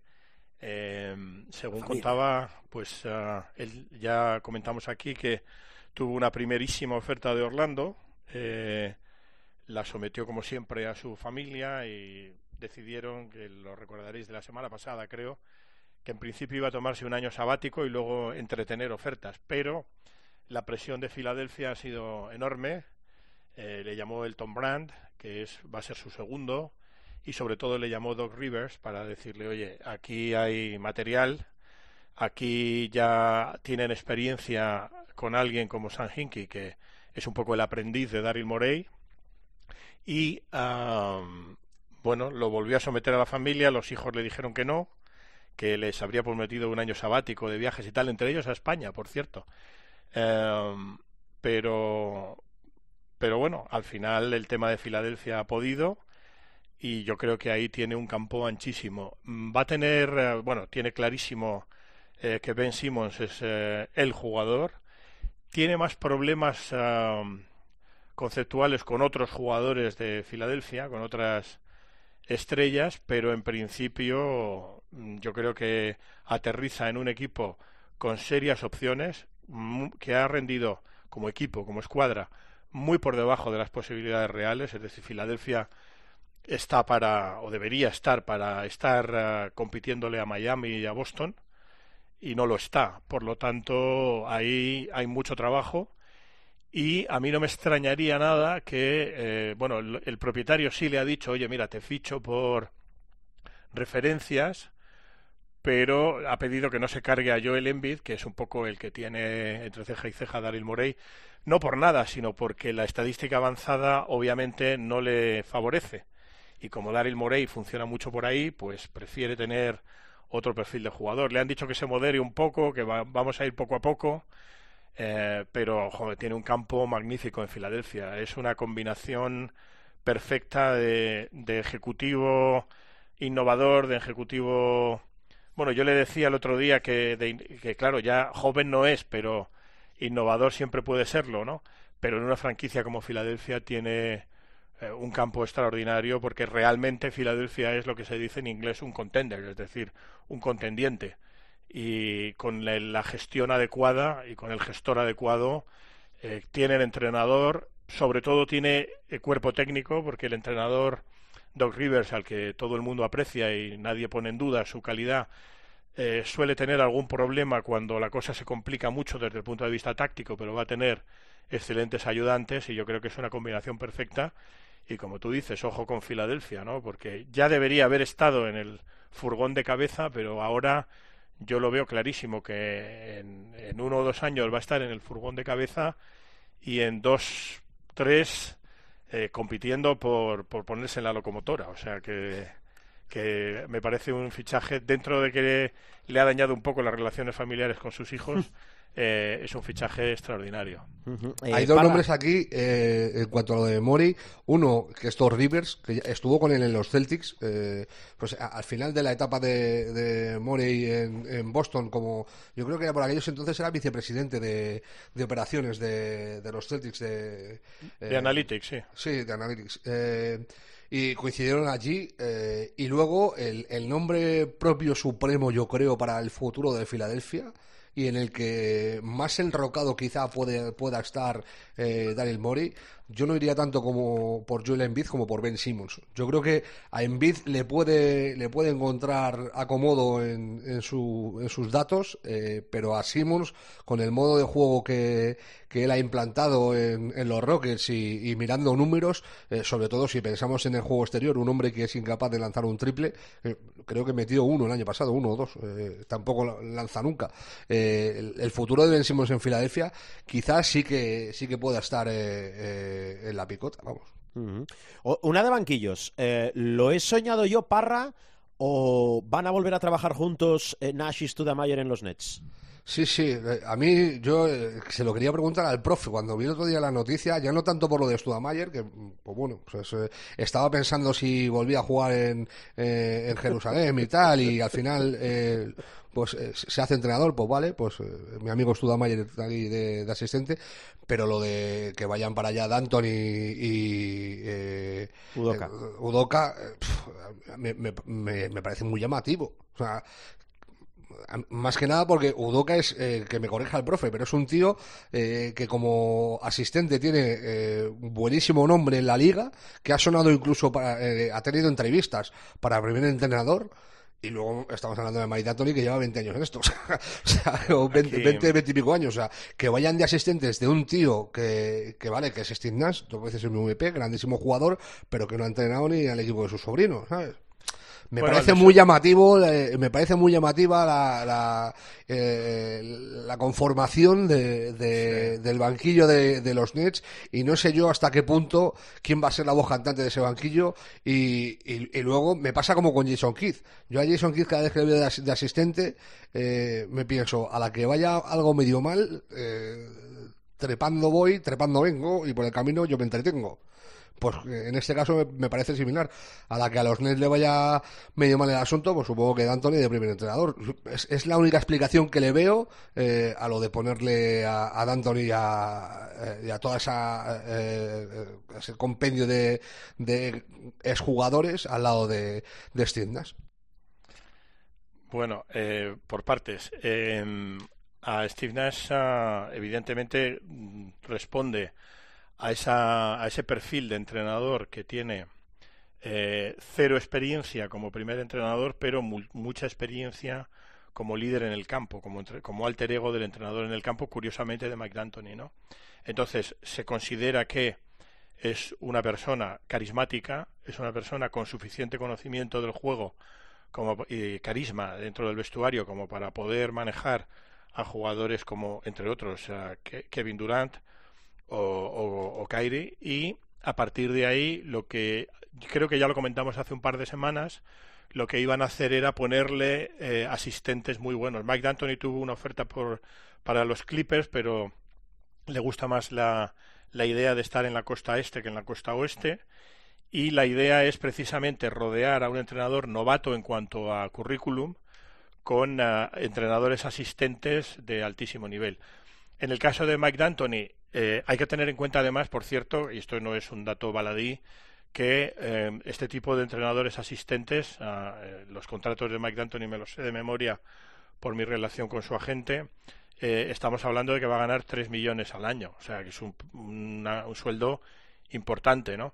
eh, según contaba, pues uh, él, ya comentamos aquí que tuvo una primerísima oferta de Orlando, eh, la sometió como siempre a su familia y decidieron, que lo recordaréis de la semana pasada, creo, que en principio iba a tomarse un año sabático y luego entretener ofertas, pero la presión de Filadelfia ha sido enorme. Eh, le llamó el Tom Brand, que es, va a ser su segundo, y sobre todo le llamó Doc Rivers para decirle, oye, aquí hay material, aquí ya tienen experiencia con alguien como Sam Hinkie, que es un poco el aprendiz de Daryl Morey, y bueno, lo volvió a someter a la familia, los hijos le dijeron que no, que les habría prometido un año sabático de viajes y tal, entre ellos a España, por cierto. Eh, pero, pero bueno, al final el tema de Filadelfia ha podido y yo creo que ahí tiene un campo anchísimo. Va a tener, eh, bueno, tiene clarísimo eh, que Ben Simmons es eh, el jugador. Tiene más problemas conceptuales con otros jugadores de Filadelfia, con otras estrellas, pero en principio mm, yo creo que aterriza en un equipo con serias opciones, que ha rendido como equipo, como escuadra, muy por debajo de las posibilidades reales, es decir, Filadelfia está para, o debería estar para estar uh, compitiéndole a Miami y a Boston, y no lo está. Por lo tanto, ahí hay mucho trabajo y a mí no me extrañaría nada que, eh, bueno, el, propietario sí le ha dicho, oye, mira, te ficho por referencias, pero ha pedido que no se cargue a Joel Embiid, que es un poco el que tiene entre ceja y ceja Daryl Morey, no por nada, sino porque la estadística avanzada obviamente no le favorece. Y como Daryl Morey funciona mucho por ahí, pues prefiere tener otro perfil de jugador. Le han dicho que se modere un poco, que vamos a ir poco a poco, eh, pero joder, tiene un campo magnífico en Filadelfia. Es una combinación perfecta de, de ejecutivo innovador, de ejecutivo bueno, yo le decía el otro día que, que, claro, ya joven no es, pero innovador siempre puede serlo, ¿no? Pero en una franquicia como Filadelfia tiene eh, un campo extraordinario porque realmente Filadelfia es lo que se dice en inglés un contender, es decir, un contendiente. Y con la, gestión adecuada y con el gestor adecuado, eh, tiene el entrenador, sobre todo tiene el cuerpo técnico, porque el entrenador Doc Rivers, al que todo el mundo aprecia y nadie pone en duda su calidad, eh, suele tener algún problema cuando la cosa se complica mucho desde el punto de vista táctico, pero va a tener excelentes ayudantes y yo creo que es una combinación perfecta. Y como tú dices, ojo con Filadelfia, ¿no? Porque ya debería haber estado en el furgón de cabeza, pero ahora yo lo veo clarísimo que en, uno o dos años va a estar en el furgón de cabeza y en dos, tres eh, compitiendo por, por ponerse en la locomotora. O sea que, que me parece un fichaje dentro de que le ha dañado un poco las relaciones familiares con sus hijos. Eh, es un fichaje extraordinario. Eh, Hay dos nombres aquí eh, en cuanto a lo de Mori. Uno, que es Thor Rivers, que estuvo con él en los Celtics. pues al final de la etapa de, de Mori en, Boston, como yo creo que por aquellos entonces era vicepresidente de, de operaciones de, de, los Celtics. De, de Analytics, sí. Sí, de Analytics y coincidieron allí. y luego el, el, nombre propio supremo, yo creo, para el futuro de Filadelfia y en el que más enrocado quizá puede, pueda estar eh, Daryl Morey, yo no iría tanto como por Joel Embiid como por Ben Simmons. Yo creo que a Embiid le puede, le puede encontrar acomodo en, en, su, en sus datos, eh, pero a Simmons, con el modo de juego que, que él ha implantado en, en los Rockets y, mirando números, eh, sobre todo si pensamos en el juego exterior, un hombre que es incapaz de lanzar un triple, eh, creo que metió uno el año pasado, uno o dos, tampoco lanza nunca. El, el, futuro de Ben Simmons en Filadelfia quizás sí que, sí que pueda estar en la picota, vamos. Uh -huh. Una de banquillos. Eh, ¿Lo he soñado yo, Parra, o van a volver a trabajar juntos eh, Nash y Studamayer en los Nets? Sí, sí, a mí yo eh, se lo quería preguntar al profe cuando vi el otro día la noticia, ya no tanto por lo de Studamayer, que pues bueno, pues, eh, estaba pensando si volvía a jugar en, eh, en Jerusalén y tal, y al final eh, pues se hace entrenador, pues vale, pues mi amigo Studamayer está ahí de, de, asistente, pero lo de que vayan para allá Danton y, y eh, Udoka, Udoka pff, me, me, me, parece muy llamativo. O sea, más que nada porque Udoka es, eh, que me corrija el profe, pero es un tío eh, que como asistente tiene eh, buenísimo nombre en la liga, que ha sonado incluso para, eh, ha tenido entrevistas para primer entrenador. Y luego estamos hablando de Tony que lleva 20 años en esto, o sea, o 20, 20, 20, y pico años, o sea, que vayan de asistentes de un tío que, que vale, que es Steve Nash, dos veces el MVP, grandísimo jugador, pero que no ha entrenado ni al equipo de su sobrino, ¿sabes? Me bueno, parece muy llamativo, eh, me parece muy llamativa la, la, eh, la conformación de, de, sí. del banquillo de, de, los Nets y no sé yo hasta qué punto quién va a ser la voz cantante de ese banquillo y, y, y luego me pasa como con Jason Kidd. Yo a Jason Kidd cada vez que le veo de, de asistente eh, me pienso, a la que vaya algo medio mal, eh, trepando voy, trepando vengo y por el camino yo me entretengo pues en este caso me, parece similar. A la que a los Nets le vaya medio mal el asunto, pues supongo que D'Antoni de primer entrenador. Es, la única explicación que le veo eh, a lo de ponerle a, a D'Antoni y a, eh, a toda esa eh, ese compendio de, de exjugadores al lado de, de Steve Nash. Bueno, eh, por partes. Eh, a Steve Nash, uh, evidentemente, responde a, esa, a ese perfil de entrenador que tiene eh, cero experiencia como primer entrenador, pero mu mucha experiencia como líder en el campo, como, entre, como alter ego del entrenador en el campo, curiosamente de Mike D'Antoni, ¿no? Entonces, se considera que es una persona carismática, es una persona con suficiente conocimiento del juego como, carisma dentro del vestuario como para poder manejar a jugadores como, entre otros, Kevin Durant o, o, Kyrie y a partir de ahí lo que creo que ya lo comentamos hace un par de semanas lo que iban a hacer era ponerle eh, asistentes muy buenos. Mike D'Antoni tuvo una oferta por, para los Clippers, pero le gusta más la, la idea de estar en la costa este que en la costa oeste. Y la idea es precisamente rodear a un entrenador novato en cuanto a currículum con uh, entrenadores asistentes de altísimo nivel. En el caso de Mike D'Antoni, eh, hay que tener en cuenta además, por cierto, y esto no es un dato baladí, que eh, este tipo de entrenadores asistentes, eh, los contratos de Mike D'Antoni me los sé de memoria por mi relación con su agente, eh, estamos hablando de que va a ganar 3 millones al año, o sea que es un, un sueldo importante, ¿no?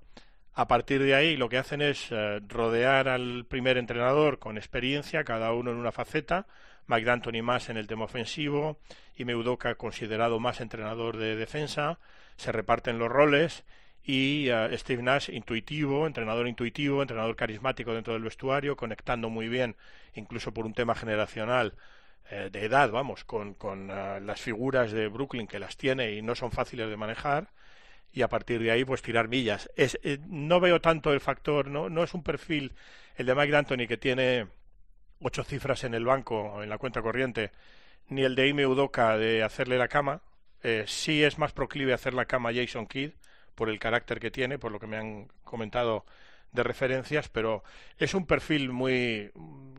A partir de ahí lo que hacen es eh, rodear al primer entrenador con experiencia, cada uno en una faceta, Mike D'Antoni más en el tema ofensivo y Meudoka considerado más entrenador de defensa, se reparten los roles y uh, Steve Nash intuitivo, entrenador intuitivo, entrenador carismático dentro del vestuario, conectando muy bien, incluso por un tema generacional eh, de edad, vamos, con, con uh, las figuras de Brooklyn que las tiene y no son fáciles de manejar y a partir de ahí pues tirar millas. Es, eh, no veo tanto el factor, no, no es un perfil el de Mike D'Antoni que tiene ocho cifras en el banco, en la cuenta corriente, ni el de Ime Udoka de hacerle la cama. Eh, sí es más proclive a hacer la cama Jason Kidd, por el carácter que tiene, por lo que me han comentado de referencias, pero es un perfil muy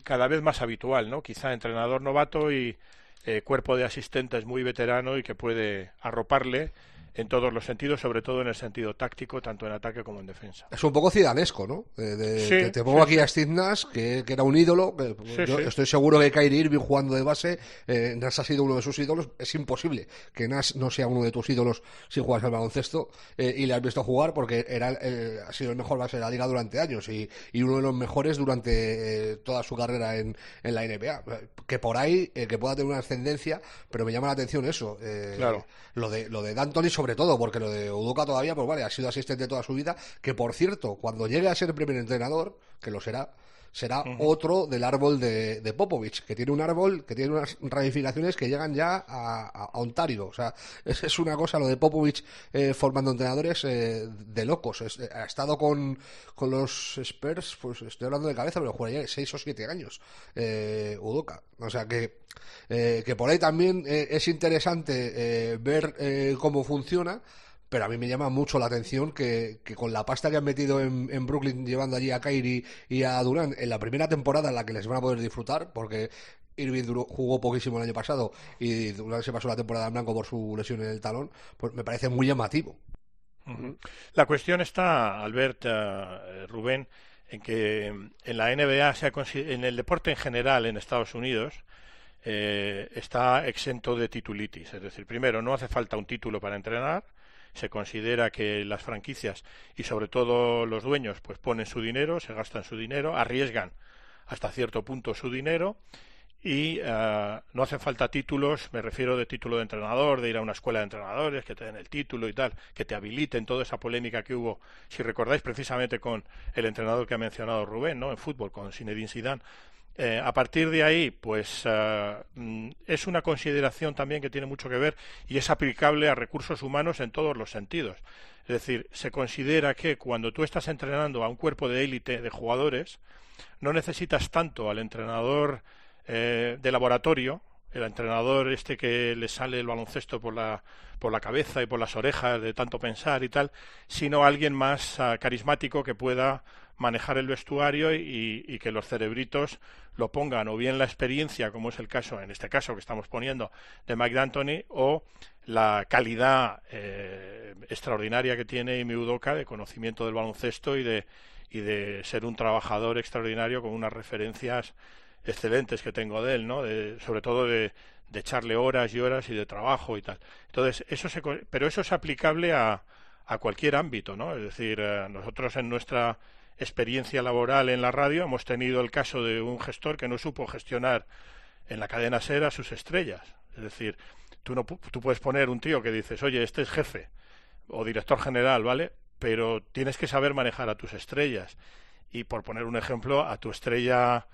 cada vez más habitual, ¿no? Quizá entrenador novato y eh, cuerpo de asistentes muy veterano y que puede arroparle en todos los sentidos, sobre todo en el sentido táctico, tanto en ataque como en defensa. Es un poco cidanesco, ¿no? De, te, pongo aquí a Steve Nash, que, era un ídolo. yo estoy seguro que Kyrie Irving jugando de base, eh, Nash ha sido uno de sus ídolos. Es imposible que Nash no sea uno de tus ídolos si juegas al baloncesto eh, y le has visto jugar porque era ha sido el mejor base de la liga durante años y, uno de los mejores durante eh, toda su carrera en, en, la NBA. Que por ahí, que pueda tener una ascendencia, pero me llama la atención eso. claro. Lo de, lo de D'Antoni sobre todo, porque lo de Udoka todavía, pues vale, ha sido asistente toda su vida, que por cierto, cuando llegue a ser primer entrenador, que lo será, será otro del árbol de, de, Popovich, que tiene un árbol que tiene unas ramificaciones que llegan ya a, Ontario. O sea, es, es, una cosa lo de Popovich eh, formando entrenadores eh, de locos. Eh, ha estado con, con los Spurs, pues estoy hablando de cabeza, pero que seis o siete años, eh, Udoka. O sea que, que por ahí también es interesante ver cómo funciona pero a mí me llama mucho la atención que, con la pasta que han metido en, Brooklyn llevando allí a Kyrie y a Durant en la primera temporada en la que les van a poder disfrutar, porque Irving jugó poquísimo el año pasado y Durant se pasó la temporada en blanco por su lesión en el talón, pues me parece muy llamativo. La cuestión está, Albert, uh, Rubén, en que en la NBA, en el deporte en general en Estados Unidos, eh, está exento de titulitis. Es decir, primero, no hace falta un título para entrenar se considera que las franquicias y sobre todo los dueños pues ponen su dinero, se gastan su dinero, arriesgan hasta cierto punto su dinero y uh, no hacen falta títulos, me refiero de título de entrenador, de ir a una escuela de entrenadores, que te den el título y tal, que te habiliten toda esa polémica que hubo, si recordáis precisamente con el entrenador que ha mencionado Rubén, ¿no? En fútbol, con Zinedine Zidane, eh, a partir de ahí, pues uh, es una consideración también que tiene mucho que ver y es aplicable a recursos humanos en todos los sentidos. Es decir, se considera que cuando tú estás entrenando a un cuerpo de élite de jugadores, no necesitas tanto al entrenador eh, de laboratorio, el entrenador este que le sale el baloncesto por la, por la cabeza y por las orejas de tanto pensar y tal, sino alguien más uh, carismático que pueda manejar el vestuario y, y, que los cerebritos lo pongan o bien la experiencia, como es el caso, en este caso que estamos poniendo, de Mike D'Antoni, o la calidad eh, extraordinaria que tiene Imi Udoka de conocimiento del baloncesto y de, y de ser un trabajador extraordinario con unas referencias excelentes que tengo de él, ¿no? De, sobre todo de, de echarle horas y horas y de trabajo y tal. Entonces, eso se, pero eso es aplicable a, a cualquier ámbito, ¿no? Es decir, eh, nosotros en nuestra experiencia laboral en la radio, hemos tenido el caso de un gestor que no supo gestionar en la cadena SER a sus estrellas. Es decir, tú, no, tú puedes poner un tío que dices, oye, este es jefe o director general, ¿vale? Pero tienes que saber manejar a tus estrellas. Y por poner un ejemplo, a tu estrella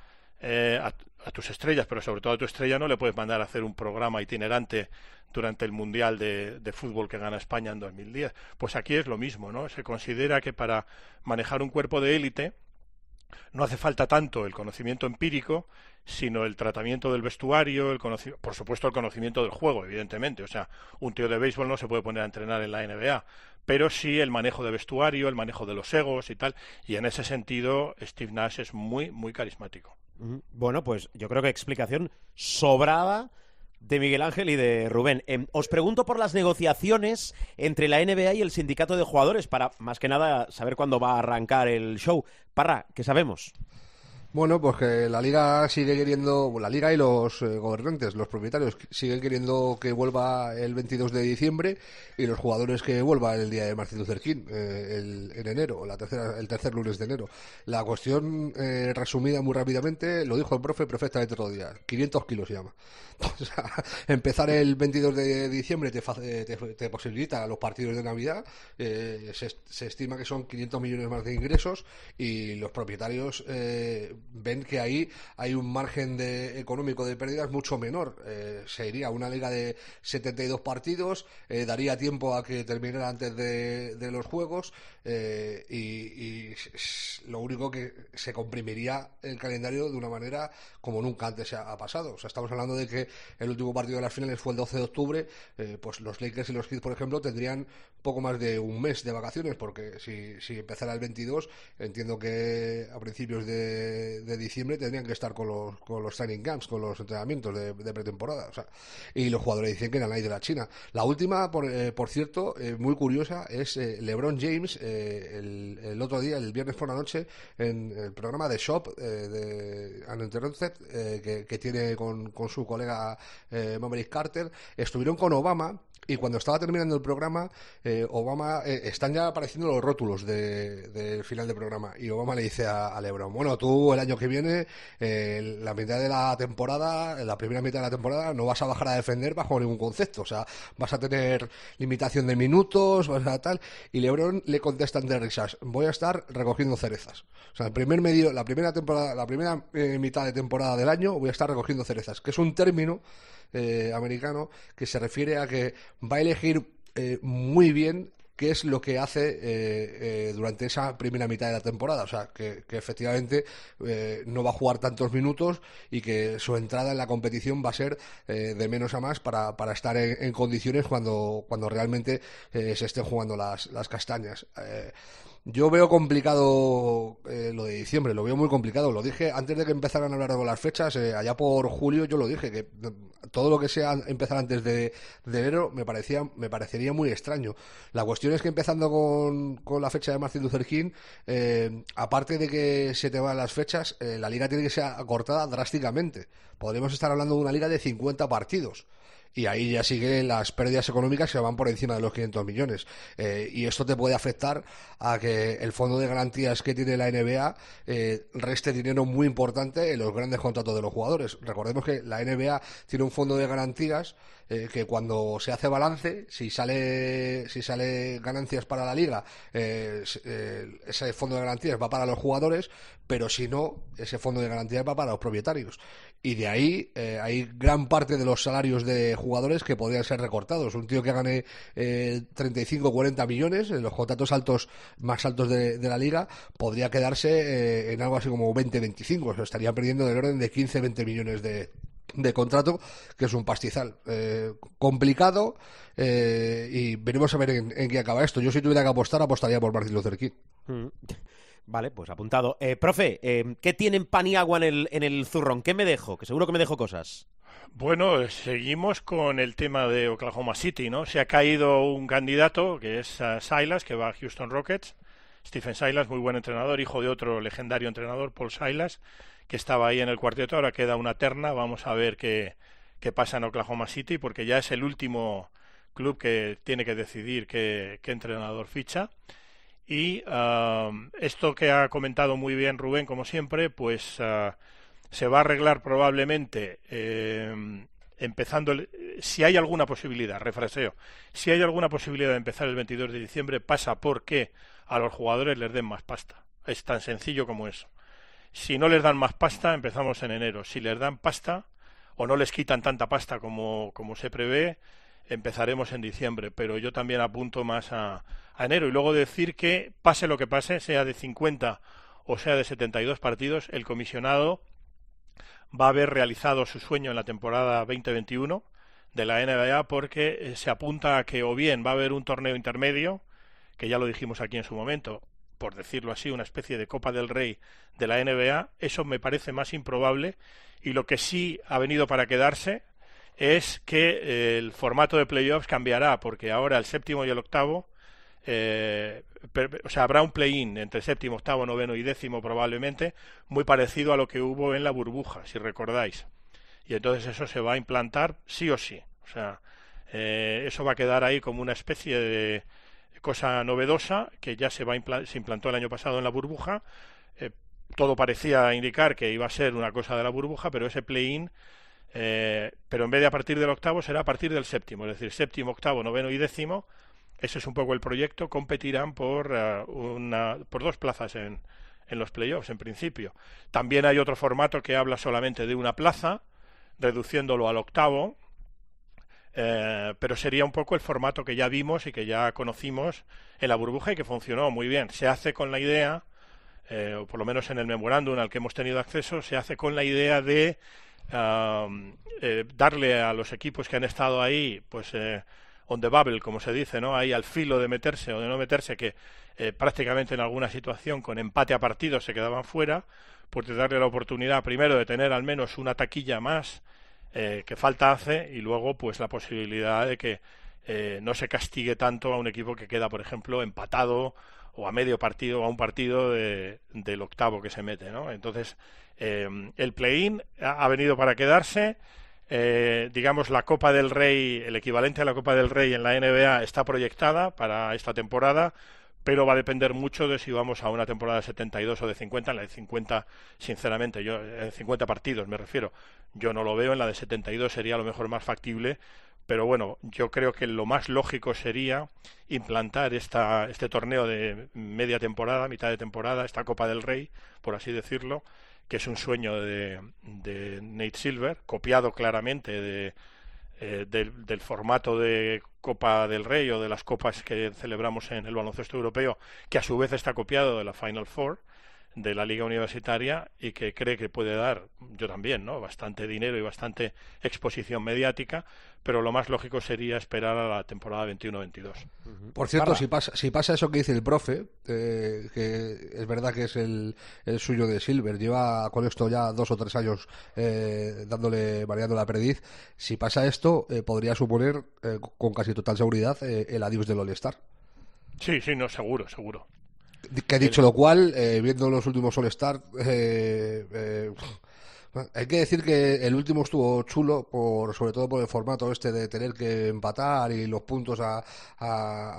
eh, a, a, tus estrellas, pero sobre todo a tu estrella no le puedes mandar a hacer un programa itinerante durante el Mundial de, de, Fútbol que gana España en 2010. Pues aquí es lo mismo, ¿no? Se considera que para manejar un cuerpo de élite no hace falta tanto el conocimiento empírico, sino el tratamiento del vestuario, el por supuesto el conocimiento del juego, evidentemente. O sea, un tío de béisbol no se puede poner a entrenar en la NBA, pero sí el manejo de vestuario, el manejo de los egos y tal. Y en ese sentido, Steve Nash es muy, muy carismático. Bueno, pues yo creo que explicación sobrada de Miguel Ángel y de Rubén. Eh, os pregunto por las negociaciones entre la NBA y el sindicato de jugadores para, más que nada, saber cuándo va a arrancar el show. Parra, ¿qué sabemos? Bueno, pues que la liga sigue queriendo, la liga y los eh, gobernantes, los propietarios, siguen queriendo que vuelva el 22 de diciembre y los jugadores que vuelva el día de Martin Luther eh, el, en enero, la tercera, el tercer lunes de enero. La cuestión eh, resumida muy rápidamente, lo dijo el profe perfectamente otro día, 500 kilos llama. Empezar el 22 de diciembre te, te, te posibilita los partidos de Navidad, se, se, estima que son 500 millones más de ingresos y los propietarios ven que ahí hay un margen de, económico de pérdidas mucho menor. Eh, se iría una liga de 72 partidos, eh, daría tiempo a que terminara antes de, de los juegos eh, y, lo único que se comprimiría el calendario de una manera como nunca antes se ha, pasado. O sea, estamos hablando de que el último partido de las finales fue el 12 de octubre, pues los Lakers y los Heat, por ejemplo, tendrían poco más de un mes de vacaciones, porque si, si empezara el 22, entiendo que a principios de de, diciembre tendrían que estar con los, con los training camps, con los entrenamientos de, pretemporada. O sea, y los jugadores dicen que eran ahí de la China. La última, por, eh, por cierto, eh, muy curiosa, es eh, LeBron James, el, el, otro día, el viernes por la noche, en el programa de Shop de Uninterrupted, que, que tiene con, con su colega Maverick Carter, estuvieron con Obama y cuando estaba terminando el programa, eh, Obama, eh, están ya apareciendo los rótulos del de final del programa. Y Obama le dice a, Lebron, bueno, tú el año que viene, eh, la mitad de la temporada, la primera mitad de la temporada, no vas a bajar a defender bajo ningún concepto. O sea, vas a tener limitación de minutos, vas a tal. Y Lebron le contesta de risas, voy a estar recogiendo cerezas. O sea, el primer medio, la primera temporada, la primera mitad de temporada del año, voy a estar recogiendo cerezas, que es un término eh, americano que se refiere a que va a elegir eh, muy bien qué es lo que hace eh, durante esa primera mitad de la temporada. O sea, que, efectivamente no va a jugar tantos minutos y que su entrada en la competición va a ser de menos a más para, para estar en, condiciones cuando, cuando realmente se estén jugando las, las castañas. Yo veo complicado eh, lo de diciembre, lo veo muy complicado. Lo dije antes de que empezaran a hablar de las fechas, eh, allá por julio yo lo dije, que todo lo que sea empezar antes de, enero me parecía me parecería muy extraño. La cuestión es que empezando con, con la fecha de Martin Luther King, eh, aparte de que se te van las fechas, la liga tiene que ser acortada drásticamente. Podríamos estar hablando de una liga de 50 partidos y ahí ya sigue las pérdidas económicas que van por encima de los 500 millones. Eh, y esto te puede afectar a que el fondo de garantías que tiene la NBA eh, reste dinero muy importante en los grandes contratos de los jugadores. Recordemos que la NBA tiene un fondo de garantías eh, que cuando se hace balance, si sale, si sale ganancias para la liga, eh, eh, ese fondo de garantías va para los jugadores, pero si no, ese fondo de garantías va para los propietarios. Y de ahí hay gran parte de los salarios de jugadores que podrían ser recortados. Un tío que gane 35 o 40 millones, en los contratos altos más altos de, la liga, podría quedarse en algo así como 20-25. O sea, estaría perdiendo del orden de 15-20 millones de, de contrato, que es un pastizal eh, complicado eh, y veremos a ver en, qué acaba esto. Yo si tuviera que apostar, apostaría por Martín Luther King. Mm. Vale, pues apuntado. Eh, profe, ¿qué tienen pan y agua en el, en el zurrón? ¿Qué me dejo? Que seguro que me dejo cosas. Bueno, seguimos con el tema de Oklahoma City, ¿no? Se ha caído un candidato, que es Silas, que va a Houston Rockets. Stephen Silas, muy buen entrenador, hijo de otro legendario entrenador, Paul Silas que estaba ahí en el cuarteto, ahora queda una terna, vamos a ver qué, qué pasa en Oklahoma City, porque ya es el último club que tiene que decidir qué, entrenador ficha. Y um, esto que ha comentado muy bien Rubén, como siempre, pues uh, se va a arreglar probablemente eh, empezando, si hay alguna posibilidad, refraseo, si hay alguna posibilidad de empezar el 22 de diciembre, pasa porque a los jugadores les den más pasta. Es tan sencillo como eso. Si no les dan más pasta, empezamos en enero. Si les dan pasta o no les quitan tanta pasta como, como se prevé, empezaremos en diciembre. Pero yo también apunto más a, enero. Y luego decir que, pase lo que pase, sea de 50 o sea de 72 partidos, el comisionado va a haber realizado su sueño en la temporada 2021 de la NBA porque eh, se apunta a que o bien va a haber un torneo intermedio, que ya lo dijimos aquí en su momento, por decirlo así, una especie de Copa del Rey de la NBA, eso me parece más improbable y lo que sí ha venido para quedarse es que eh, el formato de playoffs cambiará porque ahora el séptimo y el octavo eh, o sea, habrá un play-in entre séptimo, octavo, noveno y décimo probablemente, muy parecido a lo que hubo en la burbuja, si recordáis. Y entonces eso se va a implantar sí o sí. O sea, eh, eso va a quedar ahí como una especie de cosa novedosa que ya se, va se implantó el año pasado en la burbuja. Eh, todo parecía indicar que iba a ser una cosa de la burbuja, pero ese play-in, eh, pero en vez de a partir del octavo, será a partir del séptimo, es decir, séptimo, octavo, noveno y décimo ese es un poco el proyecto, competirán por, eh, una, por dos plazas en, en los playoffs, en principio. También hay otro formato que habla solamente de una plaza, reduciéndolo al octavo, eh, pero sería un poco el formato que ya vimos y que ya conocimos en la burbuja y que funcionó muy bien. Se hace con la idea, eh, o por lo menos en el memorándum al que hemos tenido acceso, se hace con la idea de darle a los equipos que han estado ahí, pues on the bubble, como se dice, ¿no? Ahí al filo de meterse o de no meterse, que eh, prácticamente en alguna situación con empate a partidos se quedaban fuera, pues darle la oportunidad primero de tener al menos una taquilla más eh, que falta hace y luego pues la posibilidad de que eh, no se castigue tanto a un equipo que queda, por ejemplo, empatado o a medio partido o a un partido de, del octavo que se mete, ¿no? Entonces, el play-in ha venido para quedarse eh, digamos, la Copa del Rey, el equivalente a la Copa del Rey en la NBA está proyectada para esta temporada, pero va a depender mucho de si vamos a una temporada de 72 o de 50. En la de 50, sinceramente, yo, en 50 partidos me refiero, yo no lo veo. En la de 72 sería a lo mejor más factible, pero bueno, yo creo que lo más lógico sería implantar esta, este torneo de media temporada, mitad de temporada, esta Copa del Rey, por así decirlo, que es un sueño de, de Nate Silver, copiado claramente de, eh, del, del, formato de Copa del Rey o de las copas que celebramos en el baloncesto europeo, que a su vez está copiado de la Final Four de la liga universitaria y que cree que puede dar, yo también, ¿no? Bastante dinero y bastante exposición mediática, pero lo más lógico sería esperar a la temporada 21-22. Por cierto, si pasa, si pasa eso que dice el profe, eh, que es verdad que es el, el, suyo de Silver, lleva con esto ya dos o tres años eh, dándole, variando la perdiz, si pasa esto, eh, podría suponer eh, con casi total seguridad eh, el adiós del All-Star. Sí, sí, no, seguro, seguro. Que dicho lo cual, eh, viendo los últimos All-Star, eh, eh, hay que decir que el último estuvo chulo, por, sobre todo por el formato este de tener que empatar y los puntos a,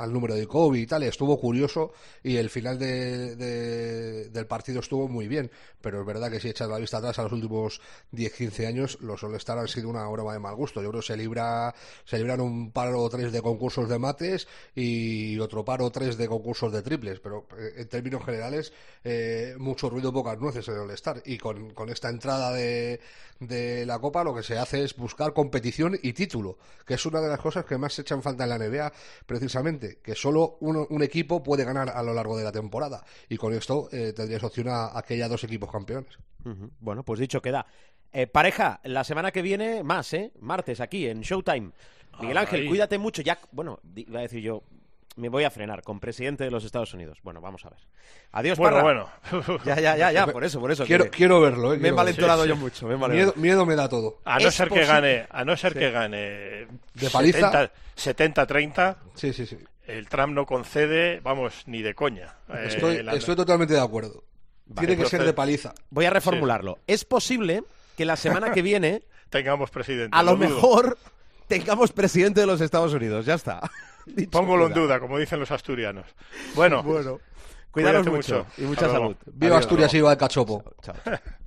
al número de Kobe y tal. Estuvo curioso y el final de, de, del partido estuvo muy bien. Pero es verdad que si echas la vista atrás a los últimos 10-15 años, los All-Star han sido una broma de mal gusto. Yo creo que se, libra, se libran un par o tres de concursos de mates y otro par o tres de concursos de triples. Pero eh, en términos generales, eh, mucho ruido, pocas nueces en el All-Star. Y con, con esta entrada de de, la Copa lo que se hace es buscar competición y título, que es una de las cosas que más se echan falta en la NBA, precisamente, que solo uno, un equipo puede ganar a lo largo de la temporada. Y con esto eh, tendrías opción a, a que haya dos equipos campeones. Uh -huh. Bueno, pues dicho queda. Eh, pareja, la semana que viene más, ¿eh? Martes, aquí en Showtime. Miguel Ángel, Ay. cuídate mucho. Ya, bueno, iba a decir yo, me voy a frenar con presidente de los Estados Unidos. Bueno, vamos a ver. Adiós, Bueno, Parra. bueno. Ya, ya, ya, ya, por eso, por eso. Quiero, que quiero verlo, me eh, he quiero verlo. malentonado Sí, yo sí. mucho. Me he. Miedo, miedo me da todo. A no ser que gane, a no ser Sí. que gane ¿De paliza? 70 70-30, Sí, sí, sí. el Trump no concede, vamos, ni de coña. Eh, Estoy, la- estoy totalmente de acuerdo. Tiene que entonces- ser de paliza. Voy a reformularlo. Es posible que la semana que viene, tengamos presidente. a lo mejor, tengamos presidente de los Estados Unidos. Ya está. Dicho Póngolo en duda, como dicen los asturianos. Bueno, Bueno, cuidaros Cuídate mucho, mucho. y mucha Hasta luego. salud. Viva Adiós. Asturias y viva el cachopo. Chao, chao.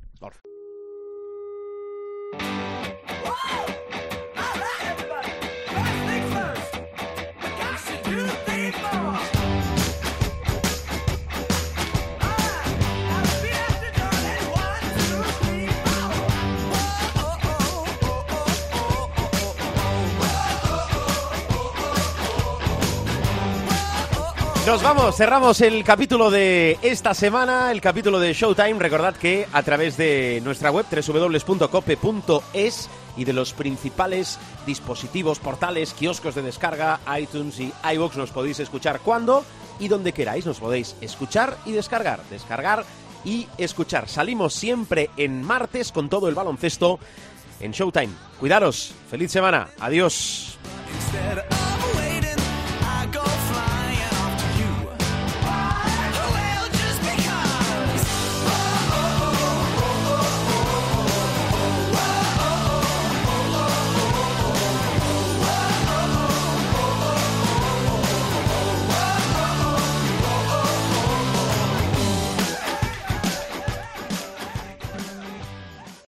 Nos vamos, cerramos el capítulo de esta semana, el capítulo de Showtime. Recordad que a través de nuestra web www.cope.es y de los principales dispositivos, portales, kioscos de descarga, iTunes y iVoox nos podéis escuchar cuando y donde queráis. Nos podéis escuchar y descargar, descargar y escuchar. Salimos siempre en martes con todo el baloncesto en Showtime. Cuidaros, feliz semana, adiós.